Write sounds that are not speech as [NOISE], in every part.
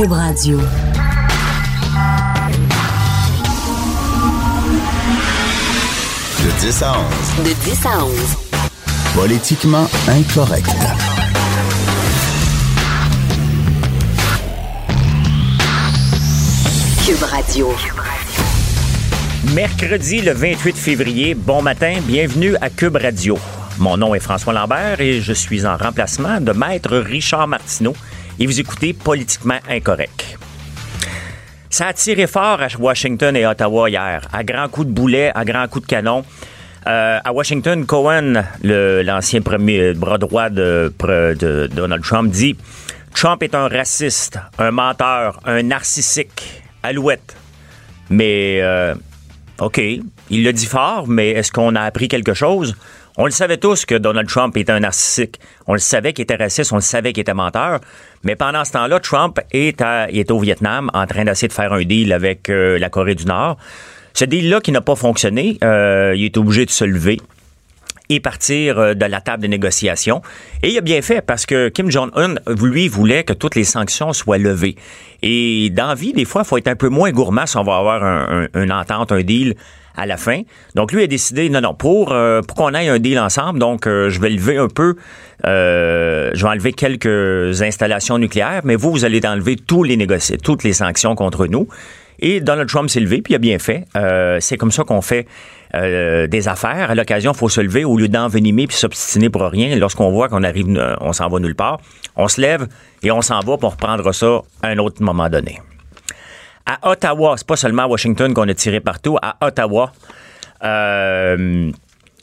Cube Radio. De 10 à 11. De 10 à 11. Politiquement incorrect. Cube Radio. Mercredi le 28 février, bon matin, bienvenue à Cube Radio. Mon nom est François Lambert et je suis en remplacement de Maître Richard Martineau et vous écoutez Politiquement Incorrect. Ça a tiré fort à Washington et Ottawa hier, à grands coups de boulet, à grands coups de canon. Euh, à Washington, Cohen, l'ancien premier bras droit de, de Donald Trump, dit Trump est un raciste, un menteur, un narcissique, alouette. Mais, euh, OK, il le dit fort, mais est-ce qu'on a appris quelque chose? On le savait tous que Donald Trump était un narcissique. On le savait qu'il était raciste, on le savait qu'il était menteur. Mais pendant ce temps-là, Trump est, à- est au Vietnam en train d'essayer de faire un deal avec euh, la Corée du Nord. Ce deal-là qui n'a pas fonctionné, euh, il est obligé de se lever et partir euh, de la table de négociation. Et il a bien fait parce que Kim Jong-un, lui, voulait que toutes les sanctions soient levées. Et dans vie, des fois, il faut être un peu moins gourmand si on va avoir un, un- une entente, un deal à la fin. Donc lui a décidé, non, non, pour, euh, qu'on ait un deal ensemble, donc euh, je vais lever un peu, euh, je vais enlever quelques installations nucléaires, mais vous, vous allez enlever tous les négociés, toutes les sanctions contre nous. Et Donald Trump s'est levé, puis il a bien fait. Euh, c'est comme ça qu'on fait des affaires. À l'occasion, il faut se lever au lieu d'envenimer puis s'obstiner pour rien. Lorsqu'on voit qu'on arrive, on s'en va nulle part, on se lève et on s'en va pour reprendre ça à un autre moment donné. À Ottawa, c'est pas seulement à Washington qu'on a tiré partout. À Ottawa, euh,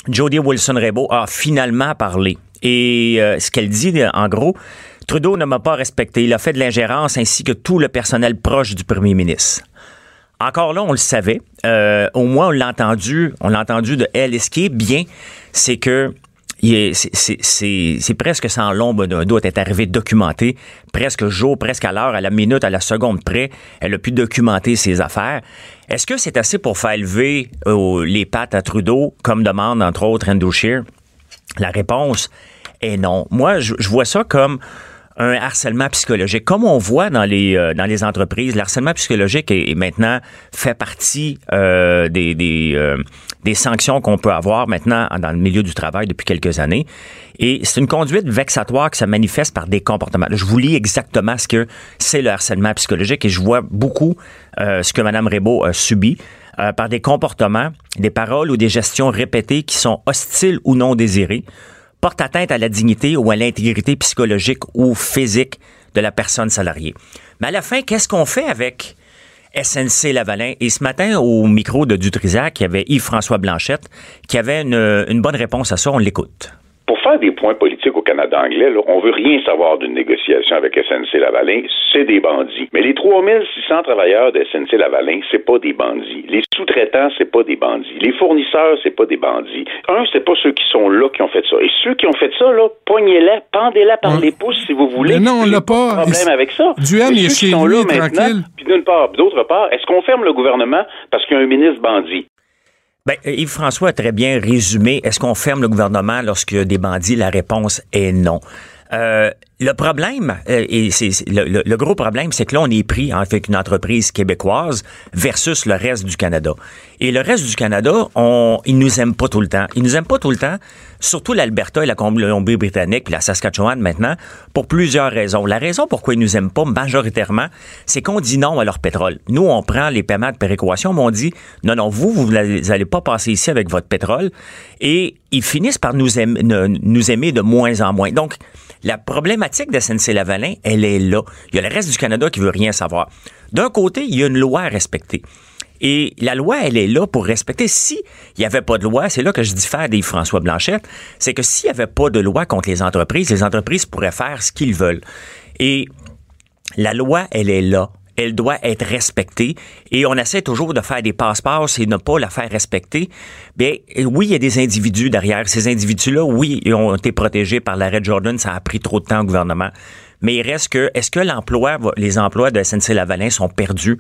Jody Wilson-Raybould a finalement parlé. Et euh, ce qu'elle dit, en gros, Trudeau ne m'a pas respecté. Il a fait de l'ingérence ainsi que tout le personnel proche du premier ministre. Encore là, on le savait. Euh, au moins, on l'a entendu. On l'a entendu de elle. Et ce qui est bien, c'est que c'est- presque sans l'ombre d'un doute. Elle est arrivée documentée, presque jour, presque à l'heure, à la minute, à la seconde près. Elle a pu documenter ses affaires. Est-ce que c'est assez pour faire lever euh, les pattes à Trudeau, comme demande entre autres Andrew Scheer? La réponse est non. Moi, je vois ça comme un harcèlement psychologique. Comme on voit dans les, euh, dans les entreprises, le harcèlement psychologique est, est maintenant fait partie euh, des, des, euh, des sanctions qu'on peut avoir maintenant dans le milieu du travail depuis quelques années. Et c'est une conduite vexatoire qui se manifeste par des comportements. Je vous lis exactement ce que c'est le harcèlement psychologique et je vois beaucoup euh, ce que Mme Rebaud a subi euh, par des comportements, des paroles ou des gestions répétées qui sont hostiles ou non désirées, portent atteinte à la dignité ou à l'intégrité psychologique ou physique de la personne salariée. Mais à la fin, qu'est-ce qu'on fait avec SNC Lavalin? Et ce matin, au micro de Dutrisac, il y avait Yves-François Blanchette qui avait une, une bonne réponse à ça. On l'écoute. Pour faire des points politiques au Canada anglais, là, on veut rien savoir d'une négociation avec SNC-Lavalin, c'est des bandits. Mais les 3600 travailleurs de SNC-Lavalin, c'est pas des bandits. Les sous-traitants, c'est pas des bandits. Les fournisseurs, c'est pas des bandits. Un, c'est pas ceux qui sont là qui ont fait ça. Et ceux qui ont fait ça, là, pognez-les, pendez-les par Ouais. les pouces si vous voulez. Mais non, on l'a pas. problème avec ça. Est ceux qui chez sont lui, là maintenant, tranquille. puis d'une part, puis d'autre part, est-ce qu'on ferme le gouvernement parce qu'il y a un ministre bandit? Ben, Yves-François a très bien résumé. Est-ce qu'on ferme le gouvernement lorsqu'il y a des bandits? La réponse est non. Euh, le problème, euh, c'est le, gros problème, c'est que là, on est pris en fait une entreprise québécoise versus le reste du Canada. Et le reste du Canada, on, ils nous aiment pas tout le temps. Ils nous aiment pas tout le temps, surtout l'Alberta et la Colombie-Britannique, puis la Saskatchewan maintenant, pour plusieurs raisons. La raison pourquoi ils nous aiment pas majoritairement, c'est qu'on dit non à leur pétrole. Nous, on prend les paiements de péréquation, mais on dit non, non, vous, vous n'allez pas passer ici avec votre pétrole. Et ils finissent par nous aimer, ne- nous aimer de moins en moins. Donc, la problématique de SNC-Lavalin, elle est là. Il y a le reste du Canada qui veut rien savoir. D'un côté, il y a une loi à respecter. Et la loi, elle est là pour respecter. Si il n'y avait pas de loi, c'est là que je diffère des François Blanchette, c'est que s'il n'y avait pas de loi contre les entreprises, les entreprises pourraient faire ce qu'ils veulent. Et la loi, elle est là. Elle doit être respectée. Et on essaie toujours de faire des passe-passe et ne pas la faire respecter. Bien, oui, il y a des individus derrière. Ces individus-là, oui, ils ont été protégés par l'arrêt Jordan. Ça a pris trop de temps au gouvernement. Mais il reste que, est-ce que l'emploi, les emplois de SNC-Lavalin sont perdus?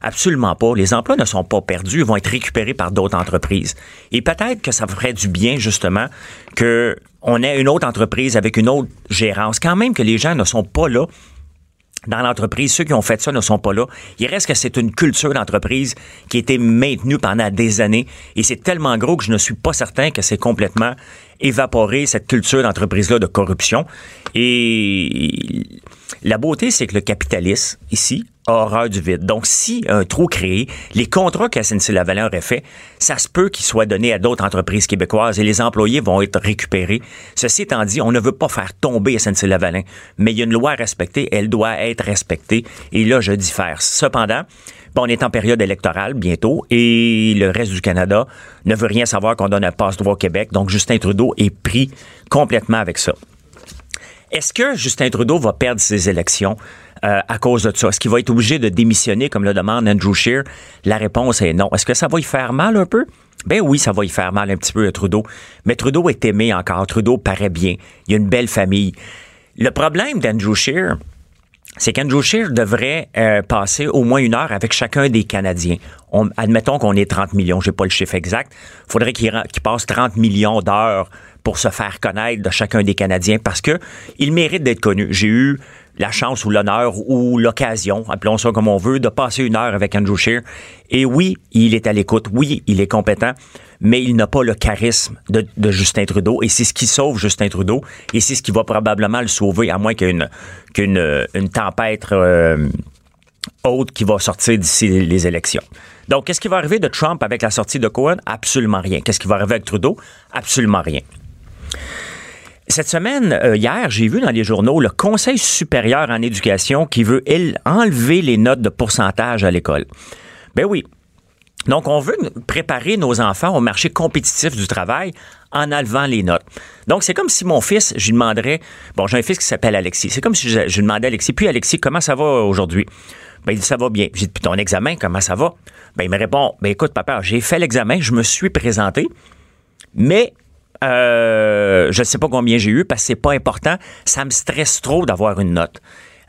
Absolument pas. Les emplois ne sont pas perdus. Ils vont être récupérés par d'autres entreprises. Et peut-être que ça ferait du bien, justement, que on ait une autre entreprise avec une autre gérance. Quand même que les gens ne sont pas là dans l'entreprise. Ceux qui ont fait ça ne sont pas là. Il reste que c'est une culture d'entreprise qui a été maintenue pendant des années et c'est tellement gros que je ne suis pas certain que c'est complètement évaporé, cette culture d'entreprise-là de corruption. Et la beauté, c'est que le capitaliste, ici, a horreur du vide. Donc, si un trou créé, les contrats que SNC-Lavalin aurait fait, ça se peut qu'ils soient donnés à d'autres entreprises québécoises et les employés vont être récupérés. Ceci étant dit, on ne veut pas faire tomber SNC-Lavalin, mais il y a une loi à respecter, elle doit être respectée. Et là, je diffère. Cependant, Bon, on est en période électorale bientôt et le reste du Canada ne veut rien savoir qu'on donne un passe-droit au Québec. Donc, Justin Trudeau est pris complètement avec ça. Est-ce que Justin Trudeau va perdre ses élections euh, à cause de ça? Est-ce qu'il va être obligé de démissionner comme le demande Andrew Scheer? La réponse est non. Est-ce que ça va y faire mal un peu? Ben oui, ça va y faire mal un petit peu à Trudeau. Mais Trudeau est aimé encore. Trudeau paraît bien. Il y a une belle famille. Le problème d'Andrew Scheer, c'est qu'Andrew Scheer devrait euh, passer au moins une heure avec chacun des Canadiens. admettons qu'on est 30 millions, j'ai pas le chiffre exact. Faudrait qu'il passe 30 millions d'heures pour se faire connaître de chacun des Canadiens parce que il mérite d'être connu. J'ai eu la chance ou l'honneur ou l'occasion, appelons ça comme on veut, de passer une heure avec Andrew Scheer. Et oui, il est à l'écoute. Oui, il est compétent, mais il n'a pas le charisme de, Justin Trudeau. Et c'est ce qui sauve Justin Trudeau. Et c'est ce qui va probablement le sauver, à moins qu'une qu'une une tempête euh, haute qui va sortir d'ici les élections. Donc, qu'est-ce qui va arriver de Trump avec la sortie de Cohen? Absolument rien. Qu'est-ce qui va arriver avec Trudeau? Absolument rien. Cette semaine, euh, hier, j'ai vu dans les journaux le Conseil supérieur en éducation qui veut, enlever les notes de pourcentage à l'école. Ben oui. Donc, on veut préparer nos enfants au marché compétitif du travail en enlevant les notes. Donc, c'est comme si mon fils, je lui demanderais, bon, j'ai un fils qui s'appelle Alexis, c'est comme si je, je demandais à Alexis, puis Alexis, comment ça va aujourd'hui? Ben, il dit, ça va bien. J'ai dit, puis ton examen, comment ça va? Ben, il me répond, ben, écoute, papa, j'ai fait l'examen, je me suis présenté, mais euh, je ne sais pas combien j'ai eu parce que c'est pas important. Ça me stresse trop d'avoir une note.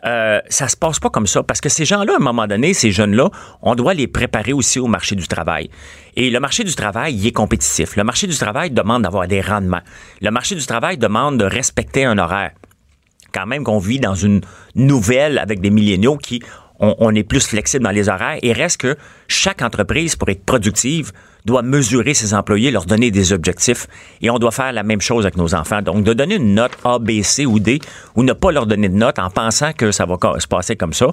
Euh, ça se passe pas comme ça parce que ces gens-là, à un moment donné, ces jeunes-là, on doit les préparer aussi au marché du travail. Et le marché du travail, il est compétitif. Le marché du travail demande d'avoir des rendements. Le marché du travail demande de respecter un horaire. Quand même qu'on vit dans une nouvelle avec des milléniaux qui on, est plus flexible dans les horaires et reste que chaque entreprise, pour être productive, doit mesurer ses employés, leur donner des objectifs. Et on doit faire la même chose avec nos enfants. Donc, de donner une note A, B, C ou D, ou ne pas leur donner de note en pensant que ça va se passer comme ça,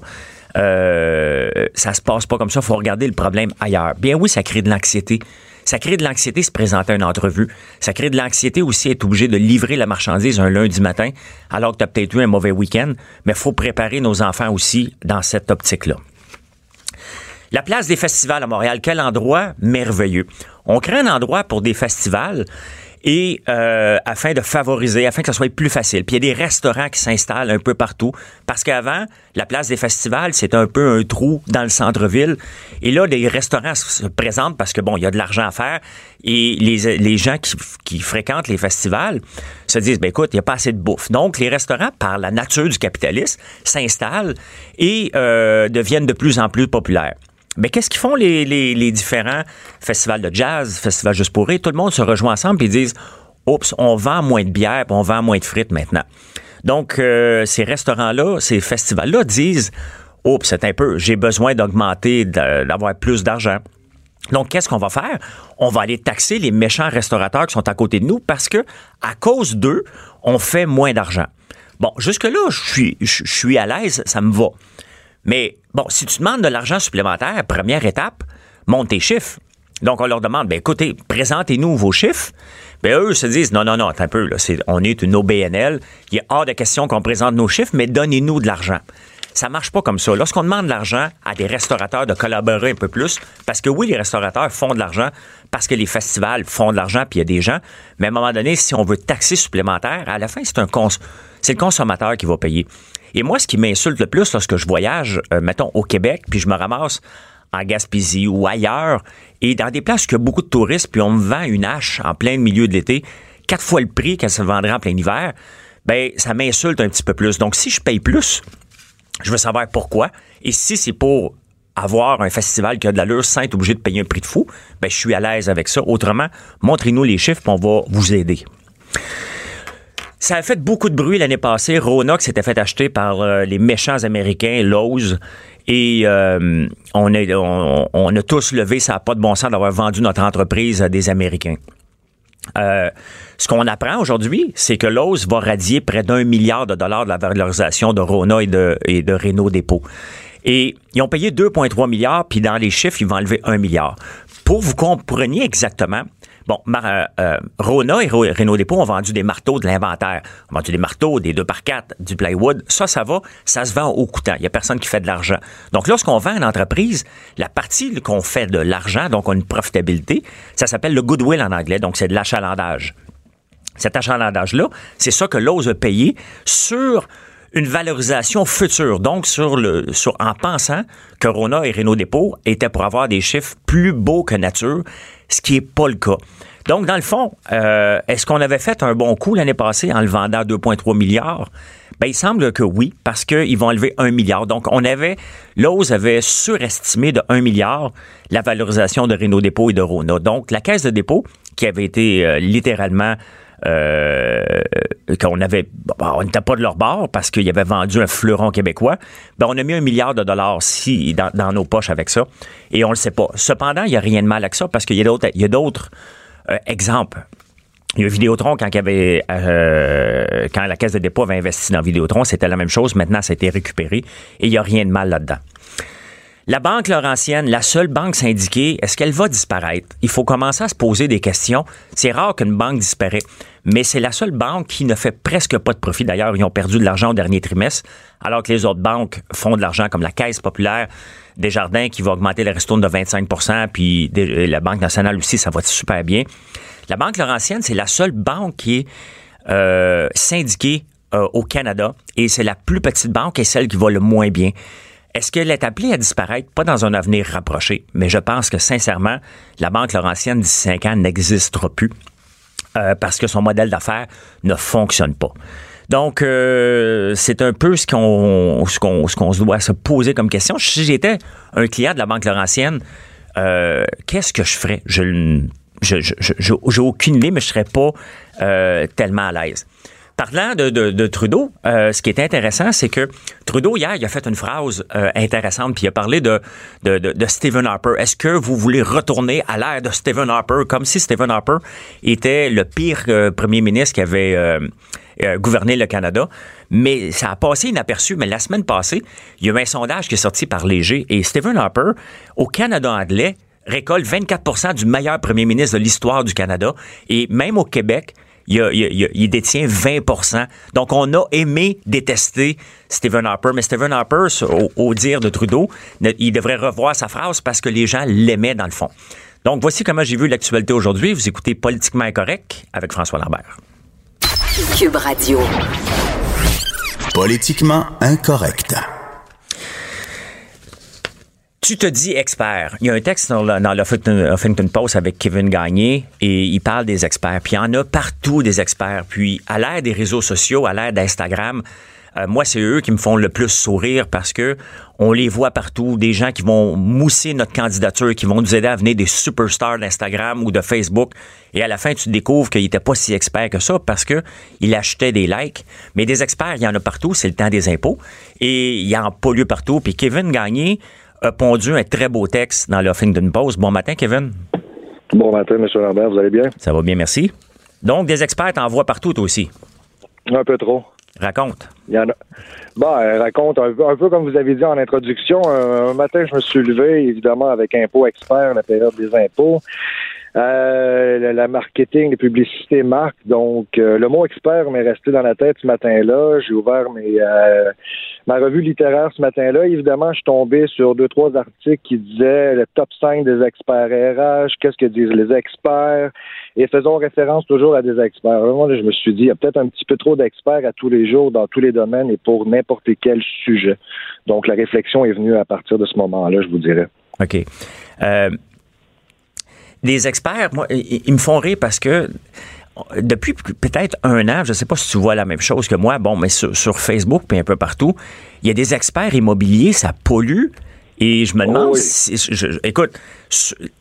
euh, ça se passe pas comme ça. Il faut regarder le problème ailleurs. Bien oui, ça crée de l'anxiété. Ça crée de l'anxiété se présenter à une entrevue. Ça crée de l'anxiété aussi être obligé de livrer la marchandise un lundi matin alors que tu as peut-être eu un mauvais week-end. Mais faut préparer nos enfants aussi dans cette optique-là. La place des festivals à Montréal, quel endroit merveilleux. On crée un endroit pour des festivals et euh, afin de favoriser, afin que ça soit plus facile. Puis il y a des restaurants qui s'installent un peu partout parce qu'avant, la place des festivals, c'est un peu un trou dans le centre-ville. Et là, des restaurants se présentent parce que, bon, il y a de l'argent à faire et les, les gens qui, qui, fréquentent les festivals se disent, ben écoute, il n'y a pas assez de bouffe. Donc, les restaurants, par la nature du capitalisme, s'installent et euh, deviennent de plus en plus populaires. Mais qu'est-ce qu'ils font les, les, différents festivals de jazz, festivals juste pour? Tout le monde se rejoint ensemble et ils disent Oups, on vend moins de bière, on vend moins de frites maintenant. Donc, euh, ces restaurants-là, ces festivals-là disent Oups, c'est un peu, j'ai besoin d'augmenter, d'avoir plus d'argent. Donc, qu'est-ce qu'on va faire? On va aller taxer les méchants restaurateurs qui sont à côté de nous parce que, à cause d'eux, on fait moins d'argent. Bon, jusque-là, je suis, je suis à l'aise, ça me va. Mais bon, si tu demandes de l'argent supplémentaire, première étape, monte tes chiffres. Donc, on leur demande, ben écoutez, présentez-nous vos chiffres. Ben eux se disent, non, non, non, un peu, là, on est une OBNL. Il est hors de question qu'on présente nos chiffres, mais donnez-nous de l'argent. Ça marche pas comme ça. Lorsqu'on demande de l'argent à des restaurateurs de collaborer un peu plus, parce que oui, les restaurateurs font de l'argent, parce que les festivals font de l'argent, puis il y a des gens, mais à un moment donné, si on veut taxer supplémentaire, à la fin, c'est un cons c'est le consommateur qui va payer. Et moi, ce qui m'insulte le plus lorsque je voyage, euh, mettons, au Québec, puis je me ramasse en Gaspésie ou ailleurs, et dans des places où il y a beaucoup de touristes, puis on me vend une hache en plein milieu de l'été, quatre fois le prix qu'elle se vendrait en plein hiver, ben ça m'insulte un petit peu plus. Donc, si je paye plus, je veux savoir pourquoi. Et si c'est pour avoir un festival qui a de l'allure sans être obligé de payer un prix de fou, ben je suis à l'aise avec ça. Autrement, montrez-nous les chiffres, puis on va vous aider. Ça a fait beaucoup de bruit l'année passée. Rona s'était fait acheter par euh, les méchants américains, Lowe's. Et euh, on, a, tous levé, ça n'a pas de bon sens d'avoir vendu notre entreprise à des Américains. Euh, ce qu'on apprend aujourd'hui, c'est que Lowe's va radier près d'un milliard de dollars de la valorisation de Rona et de, et de Renault Dépôt. Et ils ont payé 2,3 milliards, puis dans les chiffres, ils vont enlever 1 milliard. Pour vous compreniez exactement, Bon, euh, euh, Rona et Renault Dépôt ont vendu des marteaux de l'inventaire. Ont vendu des marteaux, des 2 par 4 du plywood. Ça, ça va. Ça se vend au coûtant. Il n'y a personne qui fait de l'argent. Donc, lorsqu'on vend une entreprise, la partie qu'on fait de l'argent, donc on a une profitabilité, ça s'appelle le goodwill en anglais. Donc, c'est de l'achalandage. Cet achalandage-là, c'est ça que l'ose payé sur une valorisation future. Donc, sur le, sur, en pensant que Rona et Renault Dépôt étaient pour avoir des chiffres plus beaux que nature, ce qui n'est pas le cas. Donc, dans le fond, euh, est-ce qu'on avait fait un bon coup l'année passée en le vendant à 2,3 milliards? Ben, il semble que oui, parce qu'ils vont enlever 1 milliard. Donc, on avait, Lowe's avait surestimé de 1 milliard la valorisation de Renault Dépôt et de Rona. Donc, la caisse de dépôt, qui avait été euh, littéralement euh, qu'on avait, on n'était pas de leur bord parce qu'ils avaient vendu un fleuron québécois, ben on a mis un milliard de dollars si, dans, nos poches avec ça et on le sait pas. Cependant, il n'y a rien de mal avec ça parce qu'il y a d'autres, euh, exemples. Il y a Vidéotron, quand, euh, quand la Caisse de dépôt avait investi dans Vidéotron, c'était la même chose. Maintenant, ça a été récupéré et il n'y a rien de mal là-dedans. La Banque Laurentienne, la seule banque syndiquée, est-ce qu'elle va disparaître? Il faut commencer à se poser des questions. C'est rare qu'une banque disparaît, mais c'est la seule banque qui ne fait presque pas de profit. D'ailleurs, ils ont perdu de l'argent au dernier trimestre, alors que les autres banques font de l'argent, comme la Caisse populaire des Jardins qui va augmenter les ristournes de 25% puis la Banque nationale aussi, ça va super bien. La Banque Laurentienne, c'est la seule banque qui est euh, syndiquée euh, au Canada et c'est la plus petite banque et celle qui va le moins bien. Est-ce qu'elle est appelée à disparaître? Pas dans un avenir rapproché, mais je pense que sincèrement, la Banque Laurentienne d'ici cinq ans n'existera plus euh, parce que son modèle d'affaires ne fonctionne pas. Donc, euh, c'est un peu ce qu'on ce qu'on qu'on se doit se poser comme question. Si j'étais un client de la Banque Laurentienne, euh, qu'est-ce que je ferais? Je j'ai aucune idée, mais je serais pas tellement à l'aise. Parlant de, Trudeau, euh, ce qui est intéressant, c'est que Trudeau, hier, il a fait une phrase euh, intéressante, puis il a parlé de, de, Stephen Harper. Est-ce que vous voulez retourner à l'ère de Stephen Harper, comme si Stephen Harper était le pire euh, premier ministre qui avait gouverné le Canada? Mais ça a passé inaperçu. Mais la semaine passée, il y a eu un sondage qui est sorti par Léger, et Stephen Harper, au Canada anglais, récolte 24% du meilleur premier ministre de l'histoire du Canada. Et même au Québec, il, détient 20% Donc, on a aimé détester Stephen Harper, mais Stephen Harper, au, dire de Trudeau, il devrait revoir sa phrase parce que les gens l'aimaient dans le fond. Donc, voici comment j'ai vu l'actualité aujourd'hui. Vous écoutez Politiquement Incorrect avec François Lambert. Cube Radio. Politiquement Incorrect. Tu te dis expert. Il y a un texte dans le, Huffington Post avec Kevin Gagné et il parle des experts. Puis il y en a partout des experts. Puis à l'ère des réseaux sociaux, à l'ère d'Instagram, euh, moi, c'est eux qui me font le plus sourire parce que on les voit partout, des gens qui vont mousser notre candidature, qui vont nous aider à venir des superstars d'Instagram ou de Facebook. Et à la fin, tu découvres qu'il n'était pas si expert que ça parce que il achetait des likes. Mais des experts, il y en a partout, c'est le temps des impôts. Et il y en a pas lieu partout. Puis Kevin Gagné, a pondu un très beau texte dans le Huffington Post. Bon matin, Kevin. Bon matin, M. Lambert. Vous allez bien? Ça va bien, merci. Donc, des experts en voient partout, toi aussi. Un peu trop. Raconte. Il y en a. Bon, raconte un peu, comme vous avez dit en introduction. Un, matin, je me suis levé, évidemment, avec Impôt Expert, la période des impôts. Euh, la marketing, les publicités marques. Donc, euh, le mot expert m'est resté dans la tête ce matin-là. J'ai ouvert mes, euh, ma revue littéraire ce matin-là. Évidemment, je suis tombé sur deux, trois articles qui disaient le top 5 des experts RH, qu'est-ce que disent les experts, et faisons référence toujours à des experts. Moi, je me suis dit, il y a peut-être un petit peu trop d'experts à tous les jours, dans tous les domaines et pour n'importe quel sujet. Donc, la réflexion est venue à partir de ce moment-là, je vous dirais. OK des experts, moi, ils, me font rire parce que depuis peut-être un an, je ne sais pas si tu vois la même chose que moi, bon, mais sur, Facebook puis un peu partout, il y a des experts immobiliers, ça pollue Et je me demande, si, écoute,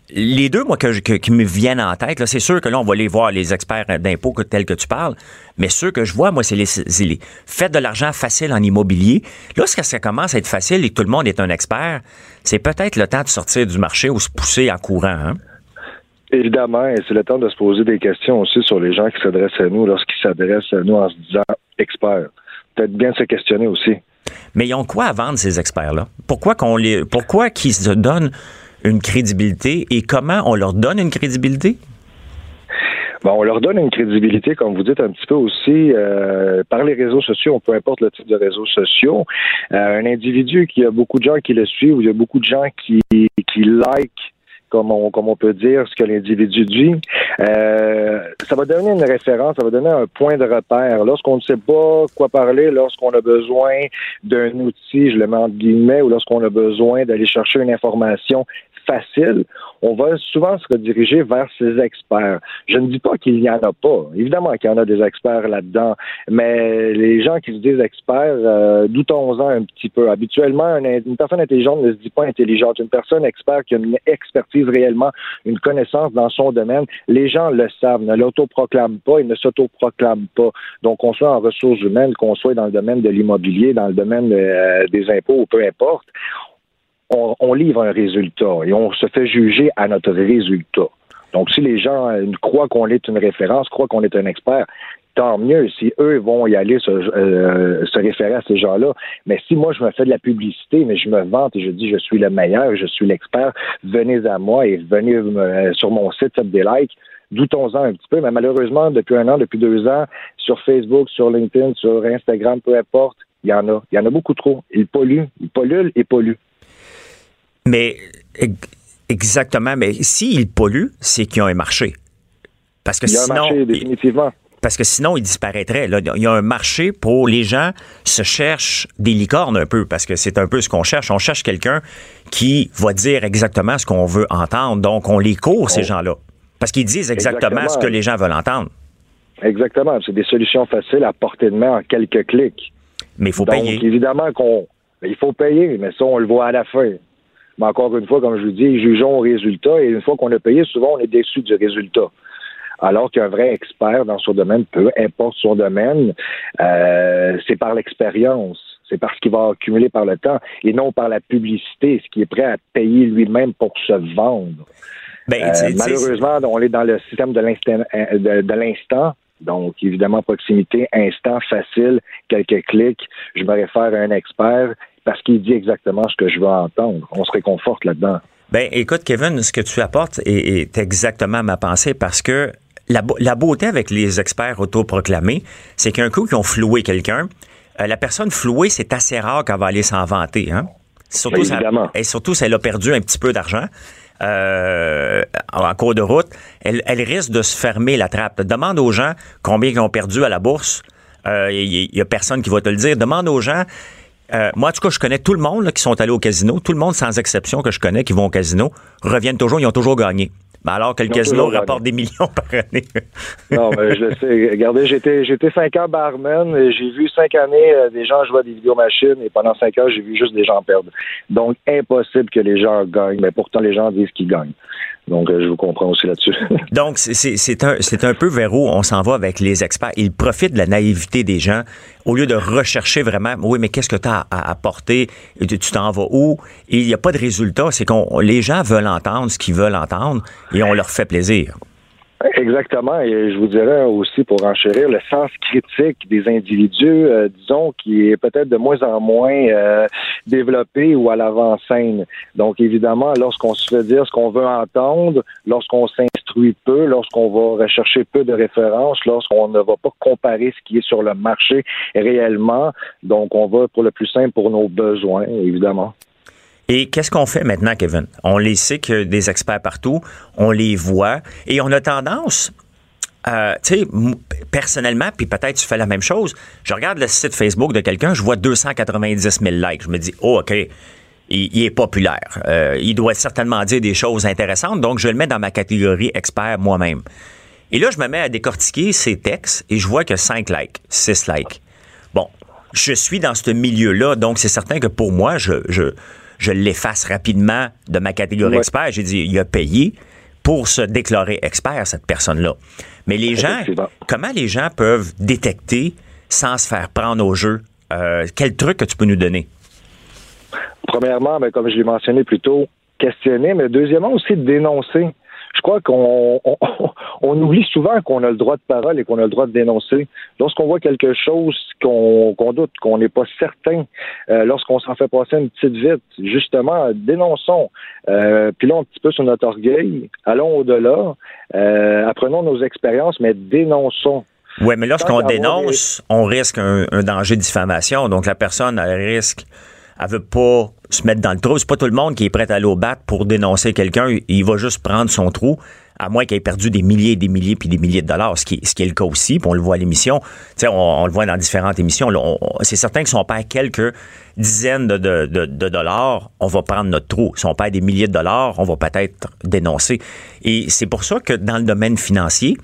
les deux, moi, qui me viennent en tête, c'est sûr que là, on va les voir, les experts d'impôts tels que tu parles, mais ceux que je vois, moi, c'est les, les faites de l'argent facile en immobilier. Lorsque ça commence à être facile et que tout le monde est un expert, c'est peut-être le temps de sortir du marché ou se pousser en courant. Hein? Évidemment, et c'est le temps de se poser des questions aussi sur les gens qui s'adressent à nous lorsqu'ils s'adressent à nous en se disant experts. Peut-être bien se questionner aussi. Mais ils ont quoi à vendre, ces experts-là? Pourquoi qu'on les, pourquoi qu'ils se donnent une crédibilité et comment on leur donne une crédibilité? Bon, on leur donne une crédibilité, comme vous dites, un petit peu aussi euh, par les réseaux sociaux, peu importe le type de réseaux sociaux. Euh, un individu qui a beaucoup de gens qui le suivent, il y a beaucoup de gens qui, qui like comme on, peut dire, ce que l'individu dit. Euh, ça va donner une référence, ça va donner un point de repère. Lorsqu'on ne sait pas quoi parler, lorsqu'on a besoin d'un outil, je le mets entre guillemets, ou lorsqu'on a besoin d'aller chercher une information facile, on va souvent se rediriger vers ces experts. Je ne dis pas qu'il n'y en a pas. Évidemment qu'il y en a des experts là-dedans, mais les gens qui se disent experts, euh, doutons-en un petit peu. Habituellement, une, personne intelligente ne se dit pas intelligente. Une personne experte qui a une expertise réellement, une connaissance dans son domaine, les gens le savent, ne l'autoproclament pas, ils ne s'autoproclament pas. Donc, qu'on soit en ressources humaines, qu'on soit dans le domaine de l'immobilier, dans le domaine euh, des impôts, ou peu importe, on, livre un résultat et on se fait juger à notre résultat. Donc, si les gens euh, croient qu'on est une référence, croient qu'on est un expert, tant mieux si eux vont y aller se, euh, se référer à ces gens-là. Mais si moi, je me fais de la publicité, mais je me vante et je dis je suis le meilleur, je suis l'expert, venez à moi et venez euh, sur mon site, faites des likes, doutons-en un petit peu. Mais malheureusement, depuis un an, depuis deux ans, sur Facebook, sur LinkedIn, sur Instagram, peu importe, il y en a. Il y en a beaucoup trop. Ils polluent, ils polluent et polluent. Mais exactement, mais s'ils polluent, c'est qu'il y a un marché. Parce que il y a sinon, un marché, définitivement. Parce que sinon, il disparaîtrait. Là, il y a un marché pour les gens se cherchent des licornes un peu, parce que c'est un peu ce qu'on cherche. On cherche quelqu'un qui va dire exactement ce qu'on veut entendre. Donc, on les court, ces oh. gens-là. Parce qu'ils disent exactement, ce que les gens veulent entendre. Exactement. C'est des solutions faciles à porter de main en quelques clics. Mais il faut payer. évidemment qu'on. Il faut payer, mais ça, on le voit à la fin. Mais encore une fois, comme je vous dis, jugeons au résultat et une fois qu'on a payé, souvent on est déçu du résultat. Alors qu'un vrai expert dans son domaine, peu importe son domaine, euh, c'est par l'expérience, c'est parce qu'il va accumuler par le temps et non par la publicité, ce qui est prêt à payer lui-même pour se vendre. Ben, euh, malheureusement, on est dans le système de l'instant. Donc, évidemment, proximité, instant, facile, quelques clics. Je me réfère à un expert parce qu'il dit exactement ce que je veux entendre. On se réconforte là-dedans. Ben, écoute, Kevin, ce que tu apportes est, exactement ma pensée parce que la, beauté avec les experts autoproclamés, c'est qu'un coup qu'ils ont floué quelqu'un, euh, la personne flouée, c'est assez rare qu'elle va aller s'en vanter. Hein? Surtout, ça, et surtout si elle a perdu un petit peu d'argent. Euh, en cours de route, elle, risque de se fermer la trappe. Demande aux gens combien ils ont perdu à la bourse. Il euh, y, a personne qui va te le dire. Demande aux gens euh, moi, en tout cas, je connais tout le monde qui sont allés au casino. Tout le monde, sans exception, que je connais, qui vont au casino, reviennent toujours, ils ont toujours gagné. Mais alors que le casino rapporte des millions par année. non, mais je [LAUGHS] sais. Regardez, j'étais, j'étais cinq ans barman et j'ai vu cinq années euh, des gens jouer à des vidéomachines et pendant cinq ans, j'ai vu juste des gens perdre. Donc, impossible que les gens gagnent, mais pourtant, les gens disent qu'ils gagnent. Donc, euh, je vous comprends aussi là-dessus. [LAUGHS] Donc, c'est un, un peu vers où on s'en va avec les experts. Ils profitent de la naïveté des gens au lieu de rechercher vraiment, oui, mais qu'est-ce que tu as à apporter? Tu t'en vas où? Il n'y a pas de résultat. C'est qu'on les gens veulent entendre ce qu'ils veulent entendre et on leur fait plaisir. Exactement, et je vous dirais aussi pour enchérir le sens critique des individus, euh, disons, qui est peut-être de moins en moins euh, développé ou à l'avant-scène. Donc évidemment, lorsqu'on se fait dire ce qu'on veut entendre, lorsqu'on s'instruit peu, lorsqu'on va rechercher peu de références, lorsqu'on ne va pas comparer ce qui est sur le marché réellement, donc on va pour le plus simple pour nos besoins, évidemment. Et qu'est-ce qu'on fait maintenant, Kevin? On les sait que des experts partout, on les voit et on a tendance, euh, tu sais, personnellement, puis peut-être tu fais la même chose, je regarde le site Facebook de quelqu'un, je vois 290 000 likes. Je me dis, oh, OK, il, est populaire. Euh, il doit certainement dire des choses intéressantes, donc je le mets dans ma catégorie expert moi-même. Et là, je me mets à décortiquer ces textes et je vois que 5 likes, 6 likes. Bon, je suis dans ce milieu-là, donc c'est certain que pour moi, je, je je l'efface rapidement de ma catégorie expert. J'ai dit, il a payé pour se déclarer expert, cette personne-là. Mais les gens, comment les gens peuvent détecter sans se faire prendre au jeu? Euh, quel truc que tu peux nous donner? Premièrement, ben, comme je l'ai mentionné plus tôt, questionner, mais deuxièmement aussi dénoncer je crois qu'on on, oublie souvent qu'on a le droit de parole et qu'on a le droit de dénoncer. Lorsqu'on voit quelque chose qu'on doute, qu'on n'est pas certain, euh, lorsqu'on s'en fait passer une petite vite, justement, dénonçons. Euh, pilons un petit peu sur notre orgueil, allons au-delà, euh, apprenons nos expériences, mais dénonçons. Oui, mais lorsqu'on dénonce, on risque un, un, danger de diffamation. Donc la personne a risque elle veut pas se mettre dans le trou. C'est pas tout le monde qui est prêt à aller au bat pour dénoncer quelqu'un. Il va juste prendre son trou, à moins qu'il ait perdu des milliers et des milliers puis des milliers de dollars, ce qui, ce qui est le cas aussi. Puis on le voit à l'émission. On, on le voit dans différentes émissions. C'est certain que si on perd quelques dizaines de, de, dollars, on va prendre notre trou. Si on perd des milliers de dollars, on va peut-être dénoncer. Et c'est pour ça que dans le domaine financier,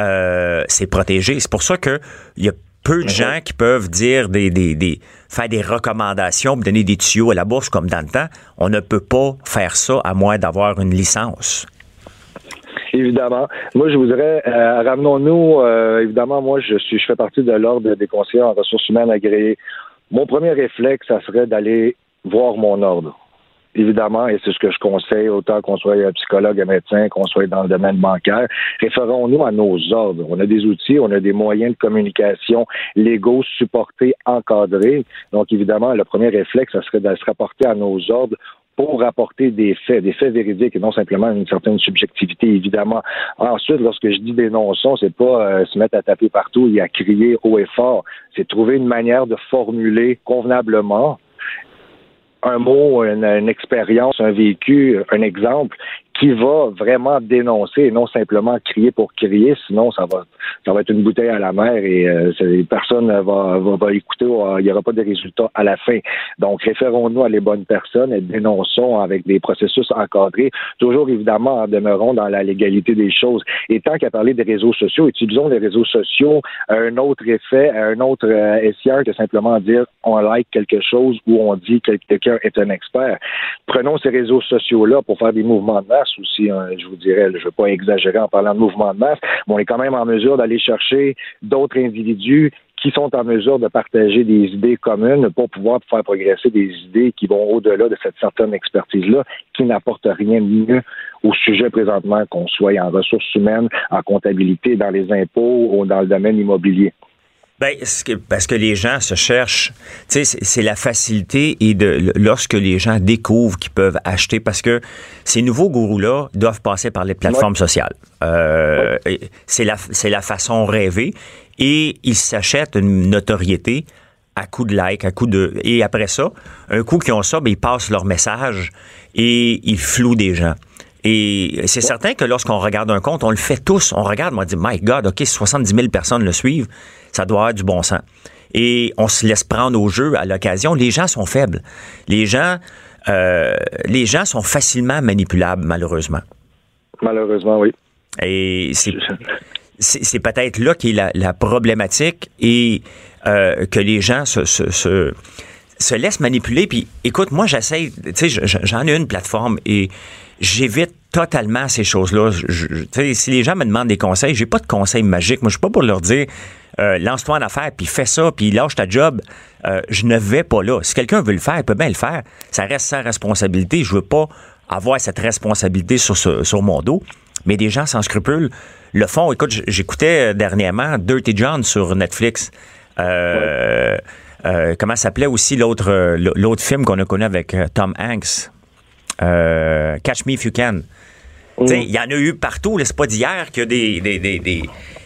euh, c'est protégé. C'est pour ça qu'il y a peu de gens qui peuvent dire des, des, des, faire des recommandations, donner des tuyaux à la bourse comme dans le temps. On ne peut pas faire ça à moins d'avoir une licence. Évidemment. Moi, je voudrais, euh, ramenons-nous, euh, évidemment, moi, je suis, je fais partie de l'ordre des conseillers en ressources humaines agréées. Mon premier réflexe, ça serait d'aller voir mon ordre évidemment, et c'est ce que je conseille, autant qu'on soit un psychologue, un médecin, qu'on soit dans le domaine bancaire, référons-nous à nos ordres. On a des outils, on a des moyens de communication légaux, supportés, encadrés. Donc, évidemment, le premier réflexe, ça serait de se rapporter à nos ordres pour rapporter des faits, des faits véridiques et non simplement une certaine subjectivité, évidemment. Ensuite, lorsque je dis dénonçons, c'est pas euh, se mettre à taper partout et à crier haut et fort. C'est trouver une manière de formuler convenablement un mot, une, expérience, un vécu, un exemple qui va vraiment dénoncer et non simplement crier pour crier, sinon ça va ça va être une bouteille à la mer et euh, personne va, va, va écouter, il n'y aura pas de résultat à la fin. Donc référons-nous à les bonnes personnes et dénonçons avec des processus encadrés, toujours évidemment en demeurant dans la légalité des choses. Et tant qu'à parler des réseaux sociaux, utilisons les réseaux sociaux à un autre effet, à un autre euh, que simplement dire on like quelque chose ou on dit que quelqu'un est un expert. Prenons ces réseaux sociaux-là pour faire des mouvements de masse aussi, hein, je vous dirais, je ne veux pas exagérer en parlant de mouvement de masse, mais on est quand même en mesure d'aller chercher d'autres individus qui sont en mesure de partager des idées communes pour pouvoir faire progresser des idées qui vont au-delà de cette certaine expertise-là, qui n'apporte rien de mieux au sujet présentement, qu'on soit en ressources humaines, en comptabilité, dans les impôts ou dans le domaine immobilier. Ben, parce que les gens se cherchent, tu sais, c'est la facilité et de lorsque les gens découvrent qu'ils peuvent acheter, parce que ces nouveaux gourous-là doivent passer par les plateformes sociales. Euh, C'est la, c'est la façon rêvée et ils s'achètent une notoriété à coup de like, à coup de et après ça, un coup qu'ils ont ça, ben, ils passent leur message et ils flouent des gens. Et c'est certain que lorsqu'on regarde un compte, on le fait tous. On regarde, on dit, My God, OK, 70 000 personnes le suivent, ça doit avoir du bon sens. Et on se laisse prendre au jeu à l'occasion. Les gens sont faibles. Les gens, euh, les gens sont facilement manipulables, malheureusement. Malheureusement, oui. Et c'est, c'est, peut-être là qui est la, problématique et euh, que les gens se, se, se, se laissent manipuler. Puis, écoute, moi, j'essaie, tu sais, j'en ai une plateforme et j'évite totalement ces choses-là. si les gens me demandent des conseils, j'ai pas de conseils magiques. Moi, je suis pas pour leur dire euh, lance-toi en affaires, puis fais ça, puis lâche ta job. Euh, je ne vais pas là. Si quelqu'un veut le faire, il peut bien le faire. Ça reste sa responsabilité. Je veux pas avoir cette responsabilité sur, sur mon dos. Mais des gens sans scrupules le font. Écoute, j'écoutais dernièrement Dirty John sur Netflix. Euh, comment s'appelait aussi l'autre l'autre film qu'on a connu avec Tom Hanks? Euh, Catch Me If You Can. Mm. Il y en a eu partout. C'est pas d'hier qu'il y a des, des, des,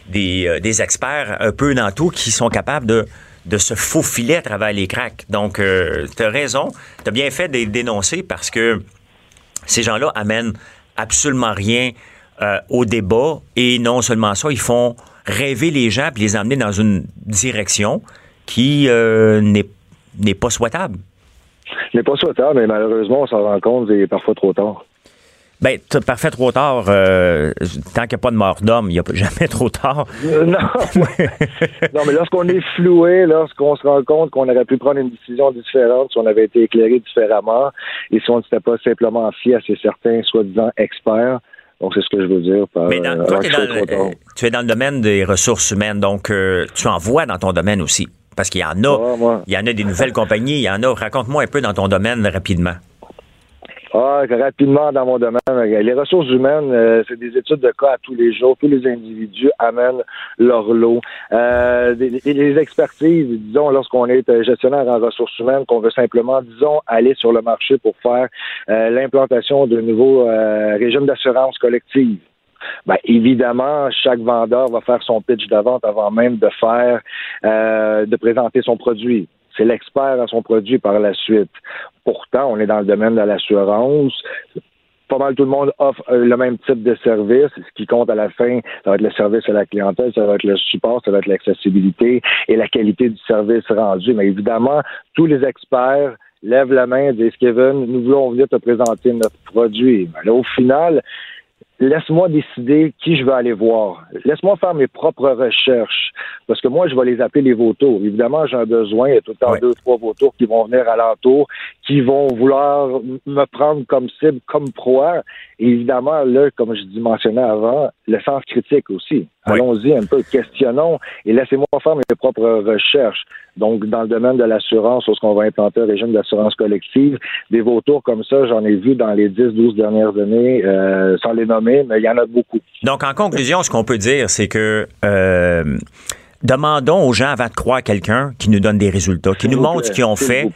des, euh, des, experts un peu dans tout qui sont capables de, de se faufiler à travers les cracks. Donc, euh, tu as raison. Tu as bien fait de les dénoncer parce que ces gens-là amènent absolument rien au débat. Et non seulement ça, ils font rêver les gens et les emmener dans une direction qui n'est pas souhaitable n'est pas souhaitable, mais malheureusement, on s'en rend compte et parfois trop tard. Ben, parfait trop tard. Euh, tant qu'il n'y a pas de mort d'homme, il n'y a [LAUGHS] jamais trop tard. Euh, non. [LAUGHS] non, mais lorsqu'on est floué, lorsqu'on se rend compte qu'on aurait pu prendre une décision différente si on avait été éclairé différemment et si on ne s'était pas simplement fié à ces certains soi-disant experts, donc, c'est ce que je veux dire. Mais dans, toi, tu es dans le domaine des ressources humaines, donc tu en vois dans ton domaine aussi. Parce qu'il y en a. Il y en a des nouvelles compagnies, il y en a. Raconte-moi un peu dans ton domaine rapidement. Ah, rapidement dans mon domaine, les ressources humaines, euh, c'est des études de cas à tous les jours. Tous les individus amènent leur lot. Euh, les, expertises, disons, lorsqu'on est gestionnaire en ressources humaines, qu'on veut simplement, disons, aller sur le marché pour faire euh, l'implantation de nouveaux régimes d'assurance collective. Ben, évidemment, chaque vendeur va faire son pitch de vente avant même de faire, euh, de présenter son produit. C'est l'expert à son produit par la suite. Pourtant, on est dans le domaine de l'assurance pas mal tout le monde offre euh, le même type de service. Ce qui compte à la fin, ça va être le service à la clientèle, ça va être le support, ça va être l'accessibilité et la qualité du service rendu. Mais évidemment, tous les experts lèvent la main, disent Kevin, nous voulons venir te présenter notre produit. Mais là, au final, laisse-moi décider qui je vais aller voir. Laisse-moi faire mes propres recherches. Parce que moi, je vais les appeler les vautours. Évidemment, j'ai un besoin. Il y a tout le temps deux, trois vautours qui vont venir à l'entour, qui vont vouloir me prendre comme cible, comme proie. Et évidemment, là, comme je mentionnais avant, le sens critique aussi. Allons-y un peu, questionnons et laissez-moi faire mes propres recherches. Donc, dans le domaine de l'assurance, lorsqu'on va implanter un régime d'assurance collective, des vautours comme ça, j'en ai vu dans les 10-12 dernières années, euh, sans les nommer, mais il y en a beaucoup. Donc, en conclusion, ce qu'on peut dire, c'est que euh, demandons aux gens avant de croire quelqu'un qui nous donne des résultats, qui nous montre ce qu'ils ont fait.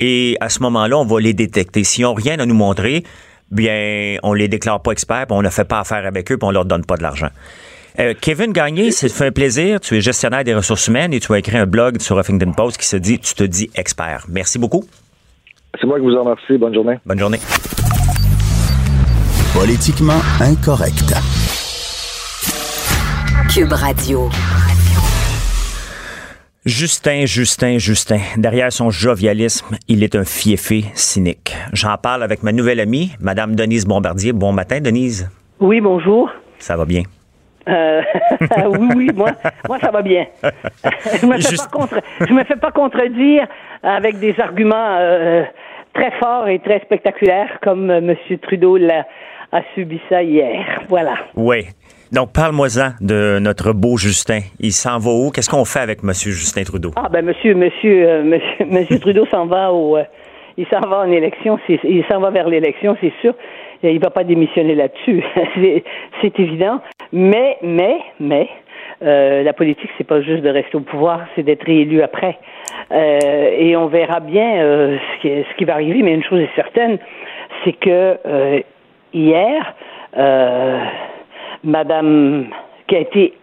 Et à ce moment-là, on va les détecter. S'ils n'ont rien à nous montrer, bien, on les déclare pas experts, puis on ne fait pas affaire avec eux, puis on leur donne pas de l'argent. Euh, Kevin Gagné, c'est fait un plaisir. Tu es gestionnaire des ressources humaines et tu as écrit un blog sur Huffington Post qui se dit Tu te dis expert. Merci beaucoup. C'est moi qui vous en remercie. Bonne journée. Bonne journée. Politiquement incorrect. Cube Radio. Justin, Justin, Justin. Derrière son jovialisme, il est un fiefé cynique. J'en parle avec ma nouvelle amie, Madame Denise Bombardier. Bon matin, Denise. Oui, bonjour. Ça va bien? Euh, [LAUGHS] oui, oui, moi, moi, ça va bien. [LAUGHS] je me fais pas contre, je me fais pas contredire avec des arguments euh, très forts et très spectaculaires comme M. Trudeau l'a a subi ça hier. Voilà. Oui. Donc, parle-moi-en de notre beau Justin. Il s'en va où? Qu'est-ce qu'on fait avec M. Justin Trudeau? Ah, ben, monsieur, monsieur, euh, monsieur, [LAUGHS] Trudeau s'en va au, il s'en va en élection, il s'en va vers l'élection, c'est sûr. Il va pas démissionner là-dessus, [LAUGHS] c'est évident. Mais, mais, mais, euh, la politique, c'est pas juste de rester au pouvoir, c'est d'être réélu après. Euh, et on verra bien euh, ce, qui, ce, qui, va arriver. Mais une chose est certaine, c'est que euh, hier, euh, Madame, qui a été,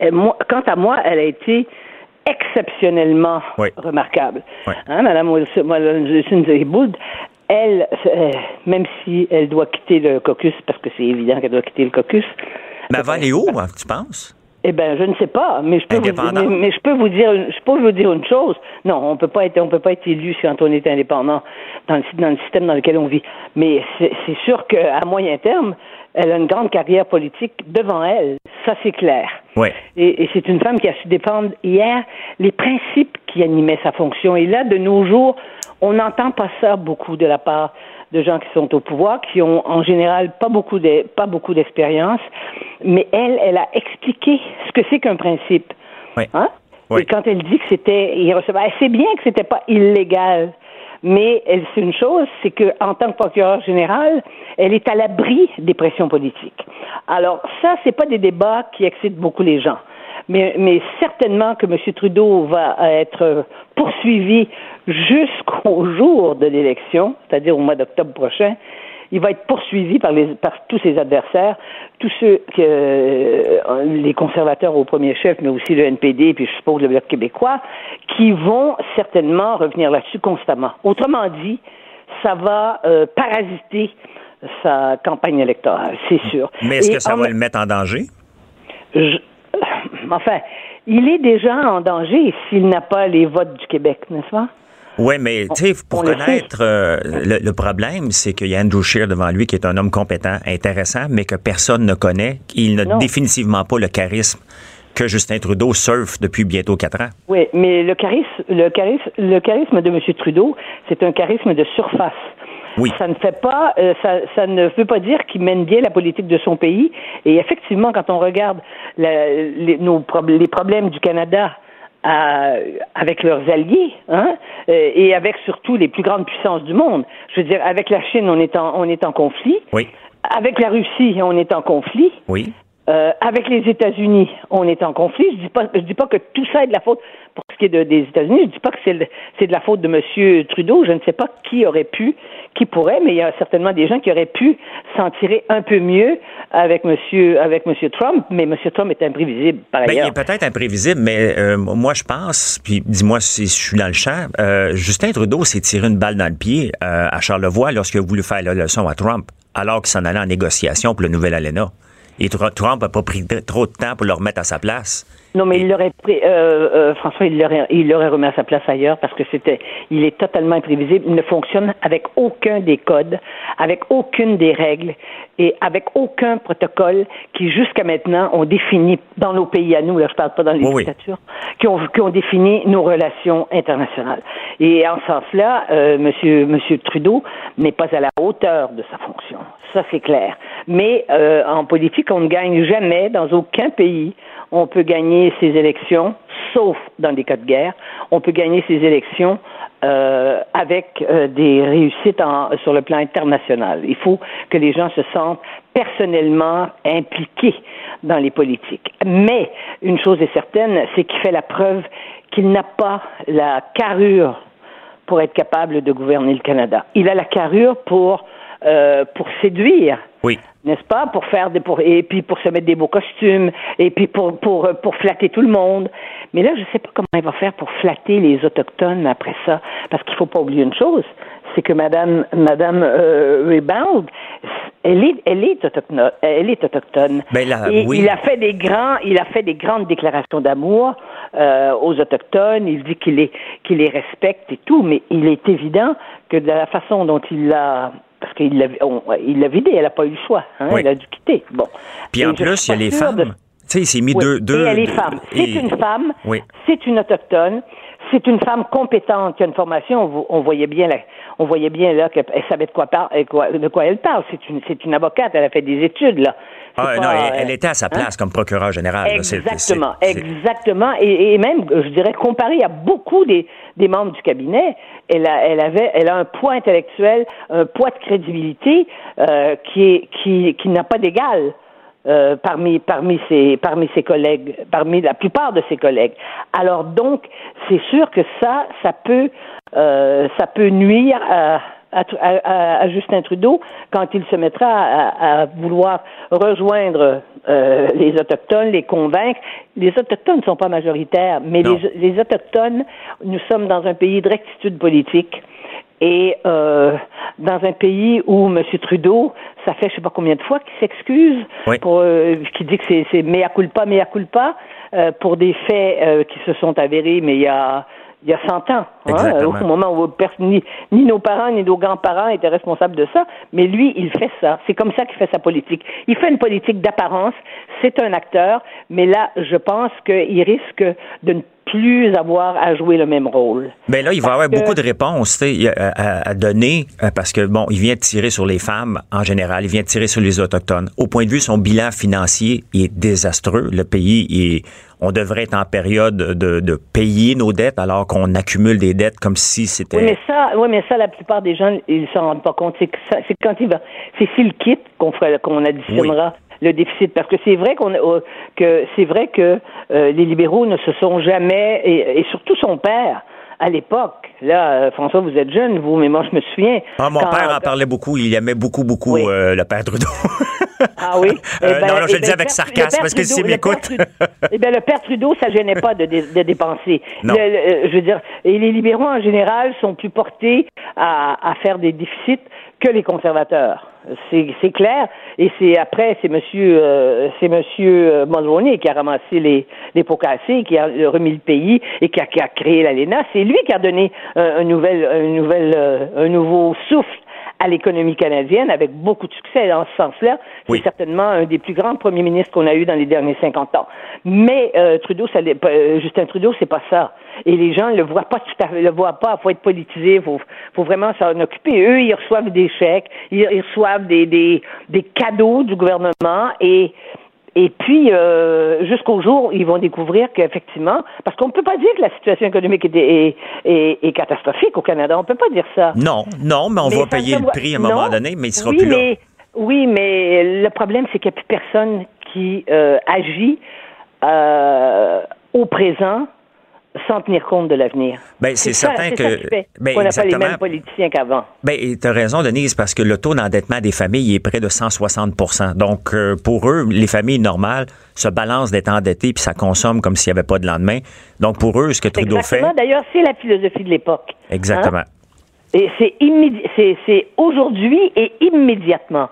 quant à moi, elle a été exceptionnellement remarquable. Hein, Madame Wilson elle, euh, même si elle doit quitter le caucus, parce que c'est évident qu'elle doit quitter le caucus. Mais elle va aller où, hein, tu penses? Eh ben, je ne sais pas, mais je peux vous, mais, je peux vous dire, je peux vous dire une chose. Non, on peut pas être, on peut pas être élu quand on est indépendant dans le, dans le système dans lequel on vit. Mais c'est sûr qu'à moyen terme, elle a une grande carrière politique devant elle. Ça, c'est clair. Oui. Et, et c'est une femme qui a su défendre hier les principes qui animaient sa fonction. Et là, de nos jours, on n'entend pas ça beaucoup de la part de gens qui sont au pouvoir, qui ont en général pas beaucoup de, pas beaucoup d'expérience, mais elle, elle a expliqué ce que c'est qu'un principe. Oui. Hein? Et quand elle dit que c'était irrecevable, c'est bien que c'était pas illégal. Mais elle, c'est une chose, c'est qu'en tant que procureur général, elle est à l'abri des pressions politiques. Alors ça, c'est pas des débats qui excitent beaucoup les gens. Mais, mais certainement que M. Trudeau va être poursuivi jusqu'au jour de l'élection, c'est-à-dire au mois d'octobre prochain, il va être poursuivi par, les, par tous ses adversaires, tous ceux que euh, les conservateurs au premier chef, mais aussi le NPD, puis je suppose le Bloc québécois, qui vont certainement revenir là-dessus constamment. Autrement dit, ça va euh, parasiter sa campagne électorale, c'est sûr. Mais est-ce que ça va le mettre en danger? enfin, il est déjà en danger s'il n'a pas les votes du Québec, n'est-ce pas? Oui, mais tu sais, pour connaître euh, le, problème, c'est qu'il y a Andrew Scheer devant lui qui est un homme compétent, intéressant, mais que personne ne connaît. Il n'a définitivement pas le charisme que Justin Trudeau surfe depuis bientôt quatre ans. Oui, mais le charisme, le charisme, le charisme de M. Trudeau, c'est un charisme de surface. Oui. Ça ne fait pas, euh, ça, ça, ne veut pas dire qu'il mène bien la politique de son pays. Et effectivement, quand on regarde les, nos, les problèmes du Canada avec leurs alliés hein, euh, et avec surtout les plus grandes puissances du monde. Je veux dire, avec la Chine, on est en, on est en conflit. Oui. Avec la Russie, on est en conflit. Oui. Euh, avec les États-Unis, on est en conflit. Je dis pas, je dis pas que tout ça est de la faute pour ce qui est de, des États-Unis. Je dis pas que c'est de, c'est de la faute de M. Trudeau. Je ne sais pas qui aurait pu, qui pourrait, mais il y a certainement des gens qui auraient pu s'en tirer un peu mieux avec Monsieur, avec Monsieur Trump. Mais M. Trump est imprévisible par ben, ailleurs. il est peut-être imprévisible, mais euh, moi je pense, puis dis-moi si je suis dans le champ. Euh, Justin Trudeau s'est tiré une balle dans le pied à Charlevoix lorsqu'il a voulu faire la leçon à Trump, alors qu'il s'en allait en négociation pour le nouvel ALENA. Et Trump n'a pas pris trop de temps pour le remettre à sa place. Non, mais il l'aurait pris, euh, euh, François, il l'aurait, il l'aurait remis à sa place ailleurs parce que c'était, il est totalement imprévisible. Il ne fonctionne avec aucun des codes, avec aucune des règles et avec aucun protocole qui, jusqu'à maintenant, ont défini dans nos pays à nous, là, je parle pas dans les dictatures, qui ont, qui ont défini nos relations internationales. Et en ce sens-là, euh, Monsieur, Monsieur Trudeau n'est pas à la hauteur de sa fonction. Ça, c'est clair. Mais euh, en politique, on ne gagne jamais dans aucun pays on peut gagner ces élections, sauf dans des cas de guerre, on peut gagner ces élections euh, avec euh, des réussites sur le plan international. Il faut que les gens se sentent personnellement impliqués dans les politiques. Mais une chose est certaine, c'est qu'il fait la preuve qu'il n'a pas la carrure pour être capable de gouverner le Canada. Il a la carrure pour euh, pour séduire. Oui. N'est-ce pas? Pour faire des, pour, et puis pour se mettre des beaux costumes, et puis pour, pour, pour flatter tout le monde. Mais là, je ne sais pas comment il va faire pour flatter les Autochtones après ça. Parce qu'il ne faut pas oublier une chose, c'est que Madame, Madame euh, Rebound, elle est, elle est autochtone. Elle est autochtone. Ben là, et oui. il a fait des grands, il a fait des grandes déclarations d'amour euh, aux autochtones. Il dit qu'il les, qu'il les respecte et tout, mais il est évident que de la façon dont il l'a parce qu'il l'a, il l'a vidé, elle n'a pas eu le choix. Hein, Elle a dû quitter. Bon. Puis en plus, il y a les femmes. Tu sais, il s'est mis deux, deux. Et elle est femme. C'est une femme. Oui. C'est une autochtone. C'est une femme compétente qui a une formation. On, voyait bien là, on voyait bien là qu'elle savait de quoi, de quoi elle parle. C'est une, c'est une avocate. Elle a fait des études là. Ah, non, elle, était à sa hein? place comme procureur général. Exactement, exactement. Et, même, je dirais, comparé à beaucoup des, des membres du cabinet, elle a, elle avait, elle a un poids intellectuel, un poids de crédibilité euh, qui est, qui, qui n'a pas d'égal. Euh, parmi parmi ses parmi ses collègues, parmi la plupart de ses collègues. Alors donc, c'est sûr que ça, ça peut euh, ça peut nuire à, à, Justin Trudeau quand il se mettra à, vouloir rejoindre euh, les Autochtones, les convaincre. Les Autochtones ne sont pas majoritaires, mais les, les, Autochtones, nous sommes dans un pays de rectitude politique. Et euh, dans un pays où M. Trudeau, ça fait je sais pas combien de fois qu'il s'excuse, pour euh, qu'il dit que c'est mea culpa, mea culpa, euh, pour des faits euh, qui se sont avérés, mais il y a il y a 100 ans, hein, au moment où ni, ni, nos parents ni nos grands-parents étaient responsables de ça, mais lui, il fait ça. C'est comme ça qu'il fait sa politique. Il fait une politique d'apparence, c'est un acteur, mais là, je pense qu'il risque de ne plus avoir à jouer le même rôle. Mais ben là, il va avoir beaucoup de réponses à, à, donner euh, parce que, bon, il vient de tirer sur les femmes en général, il vient de tirer sur les Autochtones. Au point de vue, son bilan financier est désastreux. Le pays est on devrait être en période de, de payer nos dettes alors qu'on accumule des dettes comme si c'était. Oui, mais ça, oui, mais ça, la plupart des gens, ils s'en rendent pas compte. C'est quand il va, c'est s'il quitte qu'on qu'on additionnera. Le déficit, parce que c'est vrai qu'on euh, que c'est vrai que euh, les libéraux ne se sont jamais et, surtout son père à l'époque, là, euh, François, vous êtes jeune, vous, mais moi, je me souviens. Ah, mon père en parlait beaucoup. Il aimait beaucoup, beaucoup le père Trudeau. [LAUGHS] Ah oui? [LAUGHS] Eh ben, non, je le dis avec sarcasme, parce que s'il m'écoute... [LAUGHS] Eh bien, le père Trudeau, ça gênait pas de, de, dépenser. je veux dire, et les libéraux, en général, sont plus portés à, à faire des déficits que les conservateurs. C'est clair. Et c'est après, c'est Monsieur, euh, c'est Monsieur euh, Mulroney qui a ramassé les, les pots cassés, qui a remis le pays et qui a, qui a créé l'ALENA. C'est lui qui a donné un, un nouvel, un, nouvel, euh, un nouveau souffle à l'économie canadienne avec beaucoup de succès dans ce sens-là. C'est certainement un des plus grands premiers ministres qu'on a eu dans les derniers 50 ans. Mais euh, Trudeau, ça, euh, Justin Trudeau, c'est pas ça. Et les gens le voient pas tout à fait, le voient pas. Faut être politisé, faut, faut vraiment s'en occuper. Eux, ils reçoivent des chèques, ils, reçoivent des, des, des cadeaux du gouvernement et et puis, euh, jusqu'au jour où ils vont découvrir qu'effectivement, parce qu'on ne peut pas dire que la situation économique est, est, catastrophique au Canada, on ne peut pas dire ça. Non, non, mais on va payer le prix à un moment donné, mais il sera plus là. Oui, mais le problème, c'est qu'il n'y a plus personne qui euh, agit euh, au présent sans tenir compte de l'avenir. Ben, c'est certain que. Ben, on n'a pas les mêmes politiciens qu'avant. Ben, tu as raison, Denise, parce que le taux d'endettement des familles est près de 160 Donc, euh, pour eux, les familles normales se balancent d'être endettées puis ça consomme comme s'il n'y avait pas de lendemain. Donc, pour eux, ce que Trudeau fait. D'ailleurs, c'est la philosophie de l'époque. Exactement. Hein? Et c'est c'est aujourd'hui et immédiatement.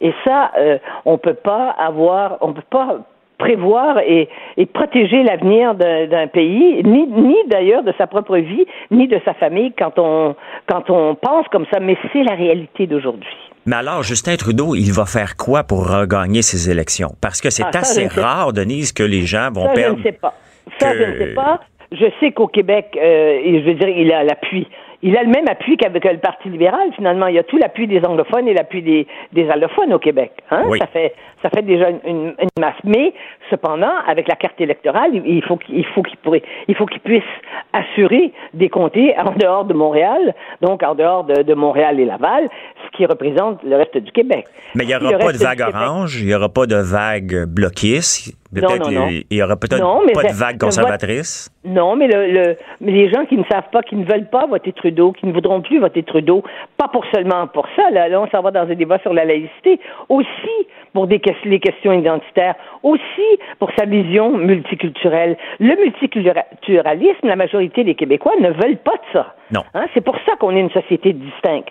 Et ça, euh, on peut pas avoir, on peut pas prévoir et, protéger l'avenir d'un pays, ni, ni d'ailleurs de sa propre vie, ni de sa famille quand on, quand on pense comme ça, mais c'est la réalité d'aujourd'hui. Mais alors, Justin Trudeau, il va faire quoi pour regagner ces élections? Parce que c'est ah, assez rare, Denise, que les gens vont perdre. Je ne sais pas. Ça, je ne sais pas. Je sais qu'au Québec, euh, je veux dire, il a l'appui il a le même appui qu'avec le Parti libéral, finalement. Il y a tout l'appui des anglophones et l'appui des, des allophones au Québec. Hein? Ça, fait, ça fait déjà une, masse. Mais, cependant, avec la carte électorale, il faut qu'il faut qu'il pourrait, il faut qu'il puisse assurer des comtés en dehors de Montréal, donc en dehors de, de Montréal et Laval, ce qui représente le reste du Québec. Mais il n'y aura pas de vague orange, il n'y aura pas de vague bloquiste. Peut-être il y aura peut-être pas de vague conservatrice. Non, mais le, les gens qui ne savent pas, qui ne veulent pas voter Trudeau, qui ne voudront plus voter Trudeau, pas pour seulement pour ça, là, là on s'en va dans un débat sur la laïcité, aussi pour des, les questions identitaires, aussi pour sa vision multiculturelle. Le multiculturalisme, la majorité des Québécois ne veulent pas de ça. Non. Hein, c'est pour ça qu'on est une société distincte.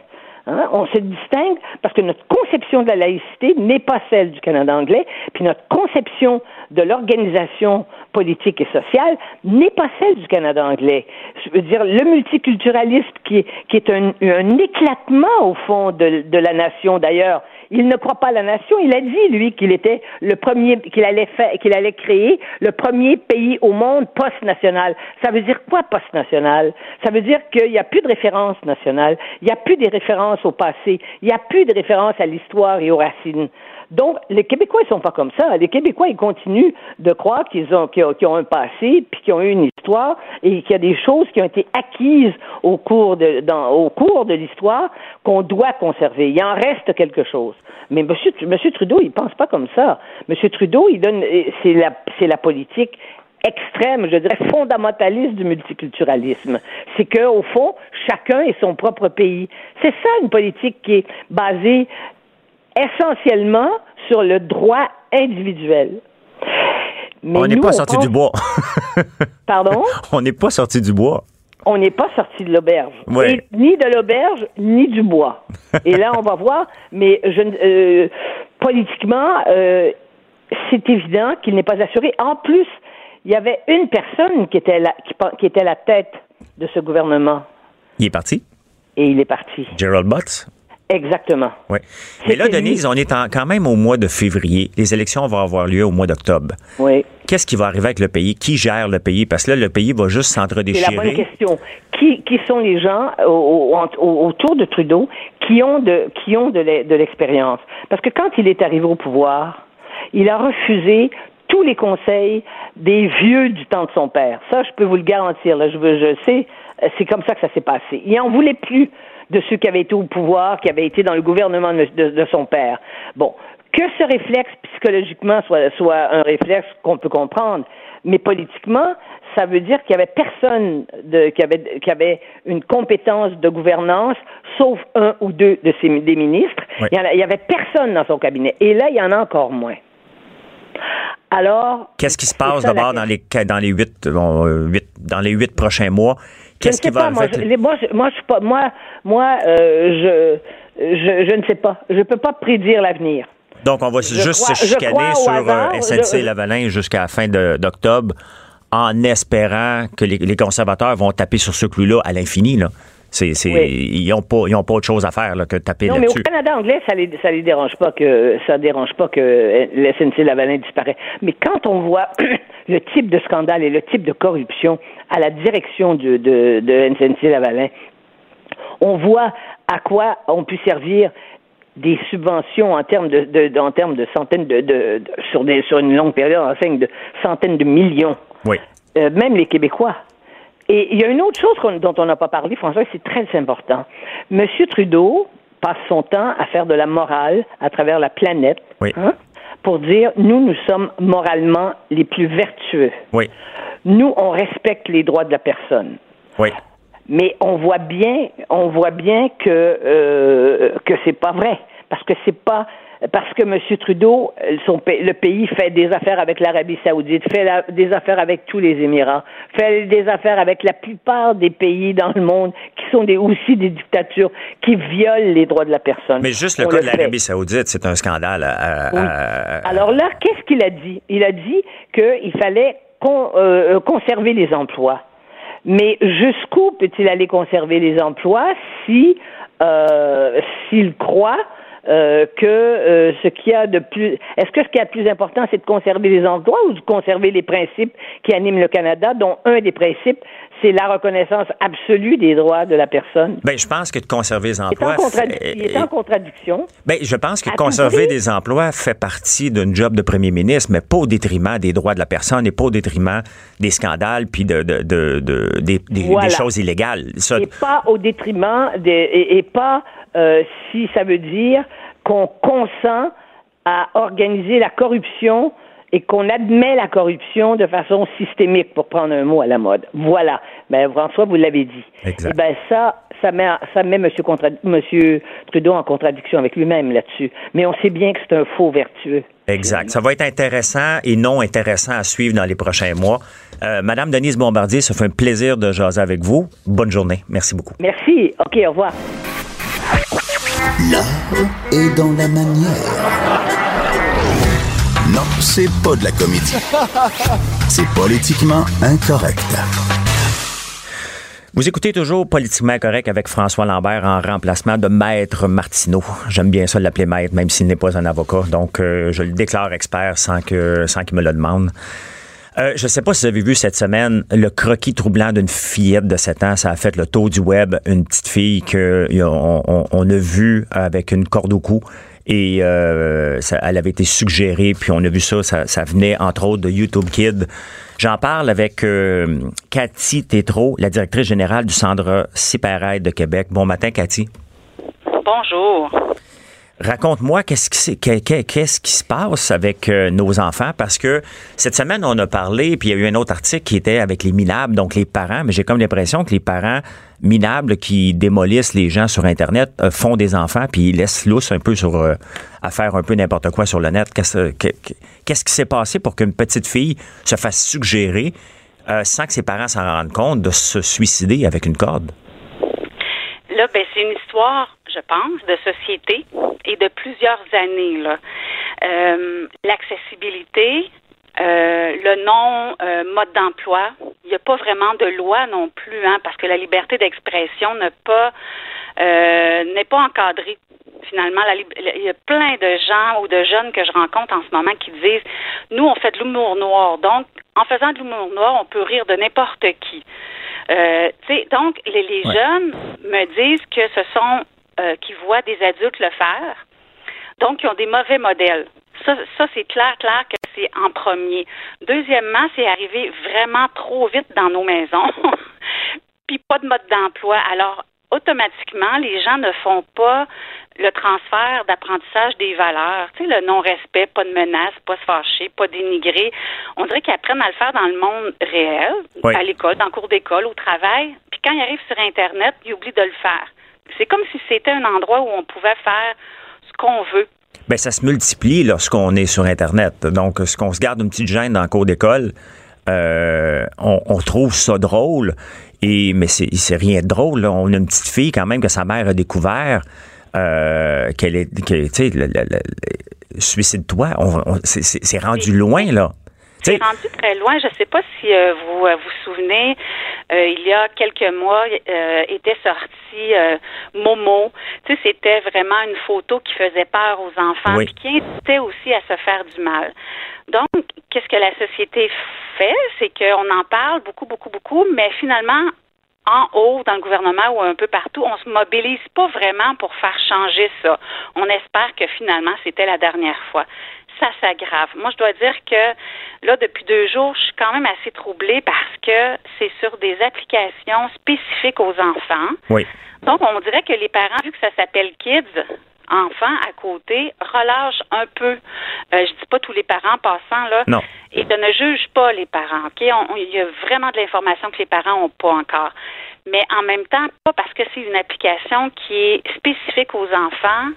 Hein? On se distingue parce que notre conception de la laïcité n'est pas celle du Canada anglais, puis notre conception de l'organisation politique et sociale n'est pas celle du Canada anglais. Je veux dire, le multiculturalisme qui, est un, éclatement au fond de la nation d'ailleurs, il ne croit pas à la nation. Il a dit, lui, qu'il était le premier, qu'il allait qu'il allait créer le premier pays au monde post-national. Ça veut dire quoi post-national? Ça veut dire qu'il n'y a plus de référence nationale. Il n'y a plus de références au passé. Il n'y a plus de référence à l'histoire et aux racines. Donc, les Québécois, ils sont pas comme ça. Les Québécois, ils continuent de croire qu'ils ont, qu'ils ont un passé, puis qu'ils ont eu une histoire, et qu'il y a des choses qui ont été acquises au cours de, au cours de l'histoire qu'on doit conserver. Il en reste quelque chose. Mais Monsieur, Monsieur Trudeau, il pense pas comme ça. Monsieur Trudeau, il donne, c'est la, c'est la politique extrême, je dirais fondamentaliste du multiculturalisme. C'est que au fond, chacun est son propre pays. C'est ça une politique qui est basée essentiellement sur le droit individuel. on n'est pas sorti du bois. [LAUGHS] Pardon? [LAUGHS] On n'est pas sorti du bois. On n'est pas sorti de l'auberge. Ni de l'auberge, ni du bois. Et là, on va [LAUGHS] voir, mais je, euh, politiquement, euh, c'est évident qu'il n'est pas assuré. En plus, il y avait une personne qui était, la, qui, qui était la tête de ce gouvernement. Il est parti? Et il est parti. Gerald Butts? Exactement. Oui. Mais là, Denise, on est quand même au mois de février. Les élections vont avoir lieu au mois d'octobre. Oui. Qu'est-ce qui va arriver avec le pays? Qui gère le pays? Parce que là, le pays va juste s'entredéchirer. C'est la bonne question. Qui, qui sont les gens autour de Trudeau qui ont de, qui ont de l'expérience? Parce que quand il est arrivé au pouvoir, il a refusé tous les conseils des vieux du temps de son père. Ça, je peux vous le garantir. Là, je, je sais, c'est comme ça que ça s'est passé. Il en voulait plus de ceux qui avaient été au pouvoir, qui avaient été dans le gouvernement de, son père. Bon, que ce réflexe psychologiquement soit, soit un réflexe qu'on peut comprendre, mais politiquement, ça veut dire qu'il y avait personne de, qui, avait, qui avait une compétence de gouvernance, sauf un ou deux de des ministres, Il n'y avait personne dans son cabinet. Et là, il y en a encore moins. Alors. Qu'est-ce qui se passe d'abord dans les, dans les huit, euh, huit, dans les huit prochains mois? Qu'est-ce qui va pas, moi, moi, je, moi, je, pas, moi, moi euh, je, je, je ne sais pas. Je ne peux pas prédire l'avenir. Donc, on va juste se chicaner sur euh, SNC-Lavalin jusqu'à la fin d'octobre en espérant que les, les, conservateurs vont taper sur ce clou-là à l'infini. Ils n'ont pas, pas autre chose à faire là, que taper là-dessus. Non, mais au Canada anglais, ça les, ça les dérange pas que ça dérange pas que le SNC Lavalin disparaît. Mais quand on voit [CLEARS THROAT] le type de scandale et le type de corruption à la direction de, de, Lavalin, on voit à quoi ont pu servir des subventions en termes de, de, en termes de centaines de, de, sur des sur une longue période en de centaines de millions. Oui. Euh, même les Québécois. Et il y a une autre chose dont on n'a pas parlé, François, c'est très important. Monsieur Trudeau passe son temps à faire de la morale à travers la planète hein, pour dire nous, nous sommes moralement les plus vertueux. Oui. Nous, on respecte les droits de la personne. Oui. Mais on voit bien, on voit bien que euh, que c'est pas vrai parce que c'est pas parce que M. Trudeau, son, le pays fait des affaires avec l'Arabie saoudite, fait des affaires avec tous les Émirats, fait des affaires avec la plupart des pays dans le monde qui sont des, aussi des dictatures qui violent les droits de la personne. Mais juste le cas de l'Arabie saoudite, c'est un scandale. Alors là, qu'est-ce qu'il a dit? Il a dit qu'il fallait euh, euh, conserver les emplois. Mais jusqu'où peut-il aller conserver les emplois si euh, s'il croit euh, que euh, ce qu'il y a de plus. Est-ce que ce qui est de plus important, c'est de conserver les emplois ou de conserver les principes qui animent le Canada, dont un des principes, c'est la reconnaissance absolue des droits de la personne? Ben, je pense que de conserver les emplois. Il est en, contradiction. Ben, je pense que conserver des emplois fait partie d'un job de premier ministre, mais pas au détriment des droits de la personne et pas au détriment des scandales puis de, de, de, des, des, choses illégales. Et pas au détriment des, et, pas euh, si ça veut dire qu'on consent à organiser la corruption et qu'on admet la corruption de façon systémique, pour prendre un mot à la mode. Voilà. Ben, François, vous l'avez dit. Exact. Et eh ben, ça, ça met, ça met M. Contra Monsieur Trudeau en contradiction avec lui-même là-dessus. Mais on sait bien que c'est un faux vertueux. Exact. Ça va être intéressant et non intéressant à suivre dans les prochains mois. Euh, Madame Denise Bombardier, ça fait un plaisir de jaser avec vous. Bonne journée. Merci beaucoup. Merci. OK, au revoir. L'art est dans la manière. Non, c'est pas de la comédie. C'est politiquement incorrect. Vous écoutez toujours Politiquement Incorrect avec François Lambert en remplacement de Maître Martineau. J'aime bien ça l'appeler Maître, même s'il n'est pas un avocat. Donc, euh, je le déclare expert sans qu'il me le demande. Euh, je ne sais pas si vous avez vu cette semaine le croquis troublant d'une fillette de 7 ans. Ça a fait le tour du web. Une petite fille qu'on on, a vue avec une corde au cou et euh, elle avait été suggérée, puis on a vu ça, ça, venait entre autres de YouTube Kid. J'en parle avec euh, Cathy Tétrault, la directrice générale du Centre Cipéraide de Québec. Bon matin, Cathy. Bonjour. Raconte-moi qu'est-ce qui, qu'est-ce qui se passe avec euh, nos enfants parce que cette semaine on a parlé puis il y a eu un autre article qui était avec les minables donc les parents mais j'ai comme l'impression que les parents minables qui démolissent les gens sur internet euh, font des enfants puis ils laissent lousse un peu sur euh, à faire un peu n'importe quoi sur le net. Qu'est-ce qu'est-ce qui s'est passé pour qu'une petite fille se fasse suggérer sans que ses parents s'en rendent compte de se suicider avec une corde? C'est une histoire je pense, de société et de plusieurs années. Euh, l'accessibilité, euh, le non euh, mode d'emploi. Il n'y a pas vraiment de loi non plus, hein, parce que la liberté d'expression n'est pas encadrée. Finalement, il y a plein de gens ou de jeunes que je rencontre en ce moment qui disent nous on fait de l'humour noir, donc en faisant de l'humour noir, on peut rire de n'importe qui. Donc les, les jeunes me disent que ce sont euh, qui voient des adultes le faire. Donc, ils ont des mauvais modèles. Ça, ça c'est clair, clair que c'est en premier. Deuxièmement, c'est arrivé vraiment trop vite dans nos maisons, [LAUGHS] puis pas de mode d'emploi. Alors, automatiquement, les gens ne font pas le transfert d'apprentissage des valeurs. Tu sais, le non-respect, pas de menace, pas se fâcher, pas dénigrer. On dirait qu'ils apprennent à le faire dans le monde réel, à l'école, dans le cours d'école, au travail. Puis quand ils arrivent sur Internet, ils oublient de le faire. C'est comme si c'était un endroit où on pouvait faire ce qu'on veut. Ben, ça se multiplie lorsqu'on est sur Internet. Donc, ce qu'on se garde une petite gêne dans le cours d'école, euh, on, trouve ça drôle. Et, mais c'est rien de drôle. On a une petite fille quand même que sa mère a découvert. Euh, qu'elle est, tu sais, suicide-toi. C'est rendu loin, là. C'est rendu très loin. Je ne sais pas si euh, vous euh, vous souvenez, euh, il y a quelques mois, était sorti Momo. Tu sais, c'était vraiment une photo qui faisait peur aux enfants, et qui incitait aussi à se faire du mal. Donc, qu'est-ce que la société fait, c'est qu'on en parle beaucoup, beaucoup, beaucoup, mais finalement, en haut, dans le gouvernement ou un peu partout, on se mobilise pas vraiment pour faire changer ça. On espère que finalement, c'était la dernière fois ça s'aggrave. Moi, je dois dire que là, depuis deux jours, je suis quand même assez troublée parce que c'est sur des applications spécifiques aux enfants. Oui. Donc, on dirait que les parents, vu que ça s'appelle Kids, enfants à côté, relâchent un peu. Euh, je dis pas tous les parents passant là. Non. Et de ne juge pas les parents. Ok, il y a vraiment de l'information que les parents n'ont pas encore. Mais en même temps, pas parce que c'est une application qui est spécifique aux enfants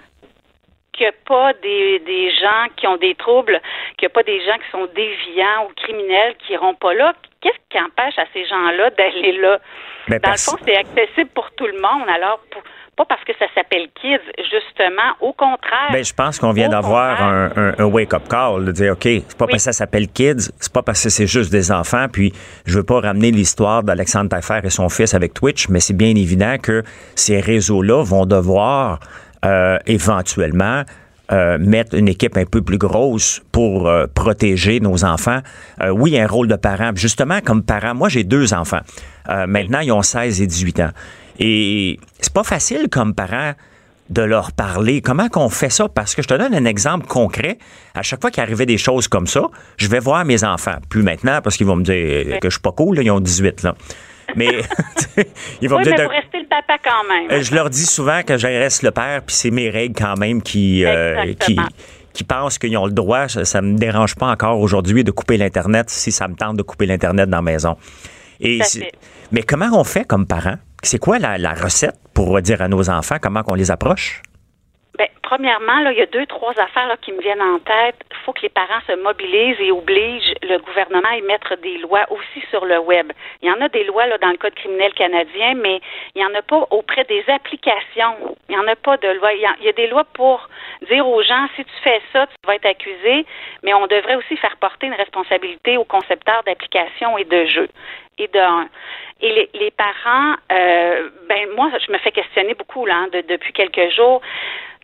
qu'il n'y a pas des, des gens qui ont des troubles, qu'il n'y a pas des gens qui sont déviants ou criminels qui iront pas là. Qu'est-ce qui empêche à ces gens-là d'aller là? Ben, Dans le fond, c'est accessible pour tout le monde. Alors, pas parce que ça s'appelle Kids, justement, au contraire. Ben, je pense qu'on vient d'avoir un, un, wake-up call, de dire, OK, c'est pas parce que ça s'appelle Kids, c'est pas parce que c'est juste des enfants, puis je veux pas ramener l'histoire d'Alexandre Taillefer et son fils avec Twitch, mais c'est bien évident que ces réseaux-là vont devoir euh, éventuellement euh, mettre une équipe un peu plus grosse pour euh, protéger nos enfants. oui, un rôle de parent. Justement, comme parent, moi j'ai deux enfants. maintenant, ils ont 16 et 18 ans. Et c'est pas facile comme parent de leur parler. Comment qu'on fait ça? Parce que je te donne un exemple concret. À chaque fois qu'il arrivait des choses comme ça, je vais voir mes enfants. Plus maintenant, parce qu'ils vont me dire que je suis pas cool, ils ont 18 là. Mais [LAUGHS] [LAUGHS] ils vont me dire. Mais pour rester le papa quand même. Euh, je leur dis souvent que je reste le père, puis c'est mes règles quand même qui, euh, qui, qui pensent qu'ils ont le droit. Ça, ne me dérange pas encore aujourd'hui de couper l'Internet si ça me tente de couper l'Internet dans la maison. Et mais comment on fait comme parents? C'est quoi la, recette pour dire à nos enfants comment on les approche? Bien, premièrement, là, il y a deux, trois affaires qui me viennent en tête. Il faut que les parents se mobilisent et obligent le gouvernement à émettre des lois aussi sur le web. Il y en a des lois dans le Code criminel canadien, mais il n'y en a pas auprès des applications. Il n'y en a pas de loi. Il y, a, des lois pour dire aux gens, si tu fais ça, tu vas être accusé, mais on devrait aussi faire porter une responsabilité aux concepteurs d'applications et de jeux. Et de, et les, les parents, euh, ben moi, je me fais questionner beaucoup là, de, depuis quelques jours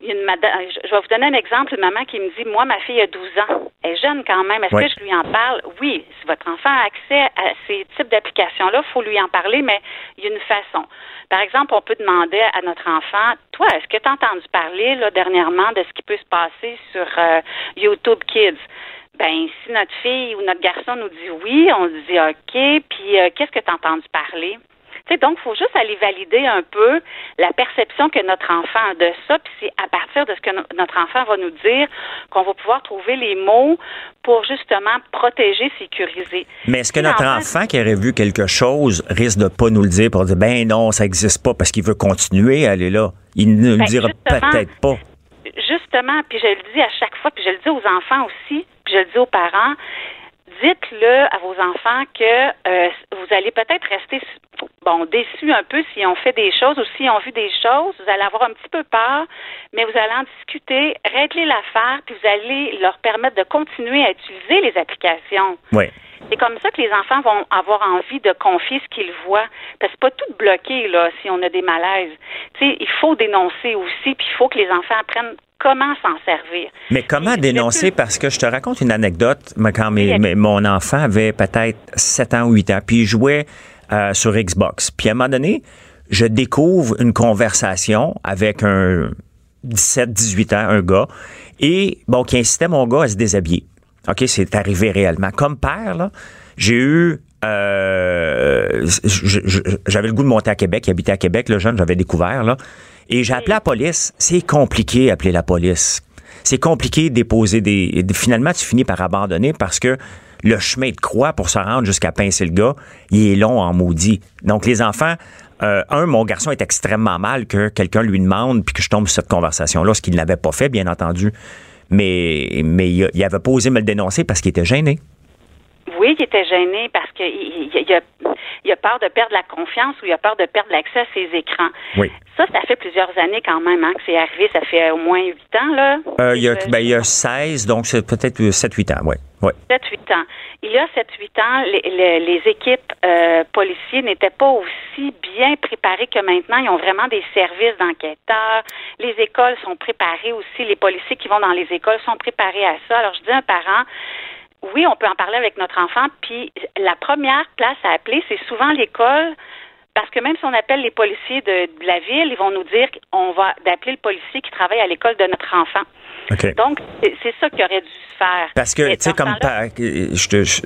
une madame, je vais vous donner un exemple, une maman qui me dit, moi, ma fille a 12 ans, elle est jeune quand même, est-ce que je lui en parle? Oui, si votre enfant a accès à ces types d'applications-là, il faut lui en parler, mais il y a une façon. Par exemple, on peut demander à notre enfant, toi, est-ce que tu as entendu parler là, dernièrement de ce qui peut se passer sur euh, YouTube Kids? Ben, si notre fille ou notre garçon nous dit oui, on dit OK, puis euh, qu'est-ce que tu as entendu parler? donc, il faut juste aller valider un peu la perception que notre enfant a de ça, puis c'est à partir de ce que notre enfant va nous dire qu'on va pouvoir trouver les mots pour justement protéger, sécuriser. Mais est-ce que notre enfant qui aurait vu quelque chose risque de pas nous le dire pour dire ben non, ça n'existe pas parce qu'il veut continuer à aller là? Il ne le ben, dira peut-être pas. Puis je le dis à chaque fois, puis je le dis aux enfants aussi, puis je le dis aux parents, dites-le à vos enfants que euh, vous allez peut-être rester bon déçus un peu s'ils ont fait des choses ou s'ils ont vu des choses. Vous allez avoir un petit peu peur, mais vous allez en discuter, régler l'affaire, puis vous allez leur permettre de continuer à utiliser les applications. Oui. C'est comme ça que les enfants vont avoir envie de confier ce qu'ils voient. Parce que c'est pas tout bloqué, là, si on a des malaises. Tu sais, il faut dénoncer aussi, puis il faut que les enfants apprennent comment s'en servir. Mais comment dénoncer? Parce que je te raconte une anecdote. Quand mon enfant avait peut-être 7 ans ou 8 ans, puis il jouait euh, sur Xbox. Puis à un moment donné, je découvre une conversation avec un 17-18 ans, un gars, et bon, qui incitait mon gars à se déshabiller. OK, c'est arrivé réellement. Comme père, là, j'ai eu euh, j'avais le goût de monter à Québec, habiter à Québec, le jeune, j'avais découvert, là. Et j'ai appelé la police. C'est compliqué d'appeler la police. C'est compliqué de déposer des. Finalement, tu finis par abandonner parce que le chemin de croix pour se rendre jusqu'à pincer le gars, il est long en maudit. Donc, les enfants euh, un, mon garçon est extrêmement mal que quelqu'un lui demande puis que je tombe sur cette conversation-là, ce qu'il n'avait pas fait, bien entendu. Mais, mais il n'avait pas osé me le dénoncer parce qu'il était gêné. Oui, il était gêné parce qu'il il, a, il a peur de perdre la confiance ou il a peur de perdre l'accès à ses écrans. Oui. Ça, ça fait plusieurs années quand même hein, que c'est arrivé. Ça fait au moins 8 ans, là. Euh, il, y a, ben, il y a 16, donc c'est peut-être 7-8 ans, oui. Ouais. 7-8 ans. Il y a 7-8 ans, les, les, les équipes euh, policiers n'étaient pas aussi bien préparées que maintenant. Ils ont vraiment des services d'enquêteurs. Les écoles sont préparées aussi. Les policiers qui vont dans les écoles sont préparés à ça. Alors, je dis à un parent, oui, on peut en parler avec notre enfant. Puis la première place à appeler, c'est souvent l'école. Parce que même si on appelle les policiers de, la ville, ils vont nous dire qu'on va d'appeler le policier qui travaille à l'école de notre enfant. Donc, c'est ça qui aurait dû se faire. Parce que, tu sais, comme, je,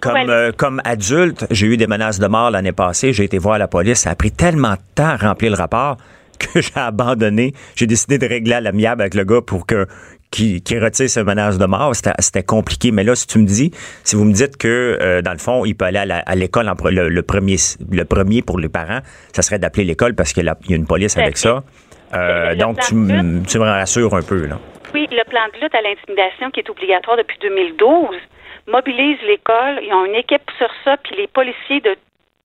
comme, euh, comme adulte, j'ai eu des menaces de mort l'année passée. J'ai été voir la police. Ça a pris tellement de temps à remplir le rapport [LAUGHS] que j'ai abandonné. J'ai décidé de régler à l'amiable avec le gars pour que qui, qui retire ce menace de mort, c'était compliqué. Mais là, si tu me dis, si vous me dites que euh, dans le fond, il peut aller à l'école le, le, premier, le premier pour les parents, ça serait d'appeler l'école parce qu'il y a une police avec ça. Euh, donc, tu, tu, me rassures un peu là. Oui, le plan de lutte à l'intimidation qui est obligatoire depuis 2012 mobilise l'école. Ils ont une équipe sur ça, puis les policiers de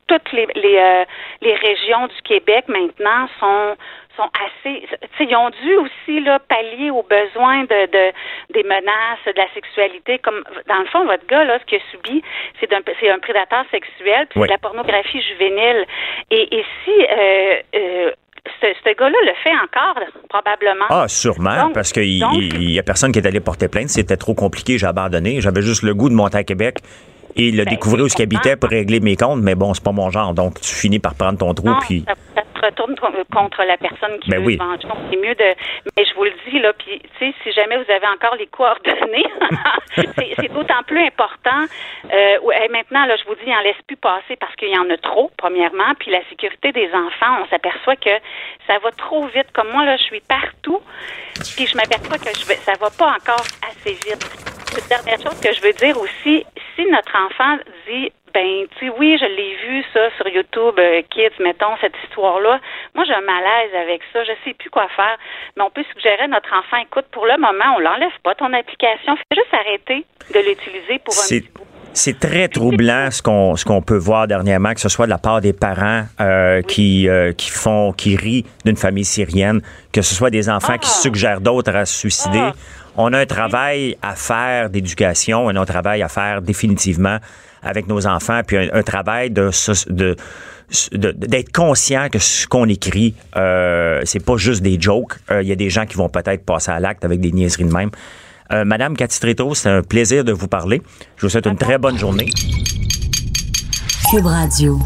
toutes les, les, euh, les régions du Québec maintenant sont sont assez ils ont dû aussi là pallier aux besoins de, de des menaces de la sexualité comme dans le fond votre gars là ce qu'il a subi c'est un c'est un prédateur sexuel puis de la pornographie juvénile et, et si euh, euh, ce, ce gars-là le fait encore, probablement. Ah, sûrement, parce qu'il il y a personne qui est allé porter plainte. C'était trop compliqué, j'ai abandonné. J'avais juste le goût de monter à Québec et le ben, découvrir où ce qu'il habitait pour régler mes comptes, mais bon, c'est pas mon genre. Donc, tu finis par prendre ton trou, puis... Ça, te retourne contre la personne qui ben veut oui. C'est mieux de... Mais je vous le dis, là, puis, tu sais, si jamais vous avez encore les coordonnées, [LAUGHS] c'est d'autant plus important. Euh, maintenant, là, je vous dis, il en laisse plus passer parce qu'il y en a trop, premièrement, puis la sécurité des enfants, on s'aperçoit que ça va trop vite. Comme moi, là, je suis partout, puis je m'aperçois que je vais, ça va pas encore assez vite. Une dernière chose que je veux dire aussi, si notre enfant dit ben tu sais oui je l'ai vu ça sur YouTube euh, Kids mettons cette histoire là moi j'ai un malaise avec ça je sais plus quoi faire mais on peut suggérer à notre enfant écoute pour le moment on l'enlève pas ton application fais juste arrêter de l'utiliser pour un petit bout c'est très troublant ce qu'on ce qu'on peut voir dernièrement, que ce soit de la part des parents euh, qui euh, qui font qui rient d'une famille syrienne, que ce soit des enfants qui ah. suggèrent d'autres à se suicider. Ah. On a un travail à faire d'éducation, on a un travail à faire définitivement avec nos enfants, puis un, travail de, de d'être conscient que ce qu'on écrit, euh, c'est pas juste des jokes. Il euh, y a des gens qui vont peut-être passer à l'acte avec des niaiseries de même. Euh, Madame Cathy Tréto, c'est un plaisir de vous parler. Je vous souhaite une très bonne journée. Cube Radio.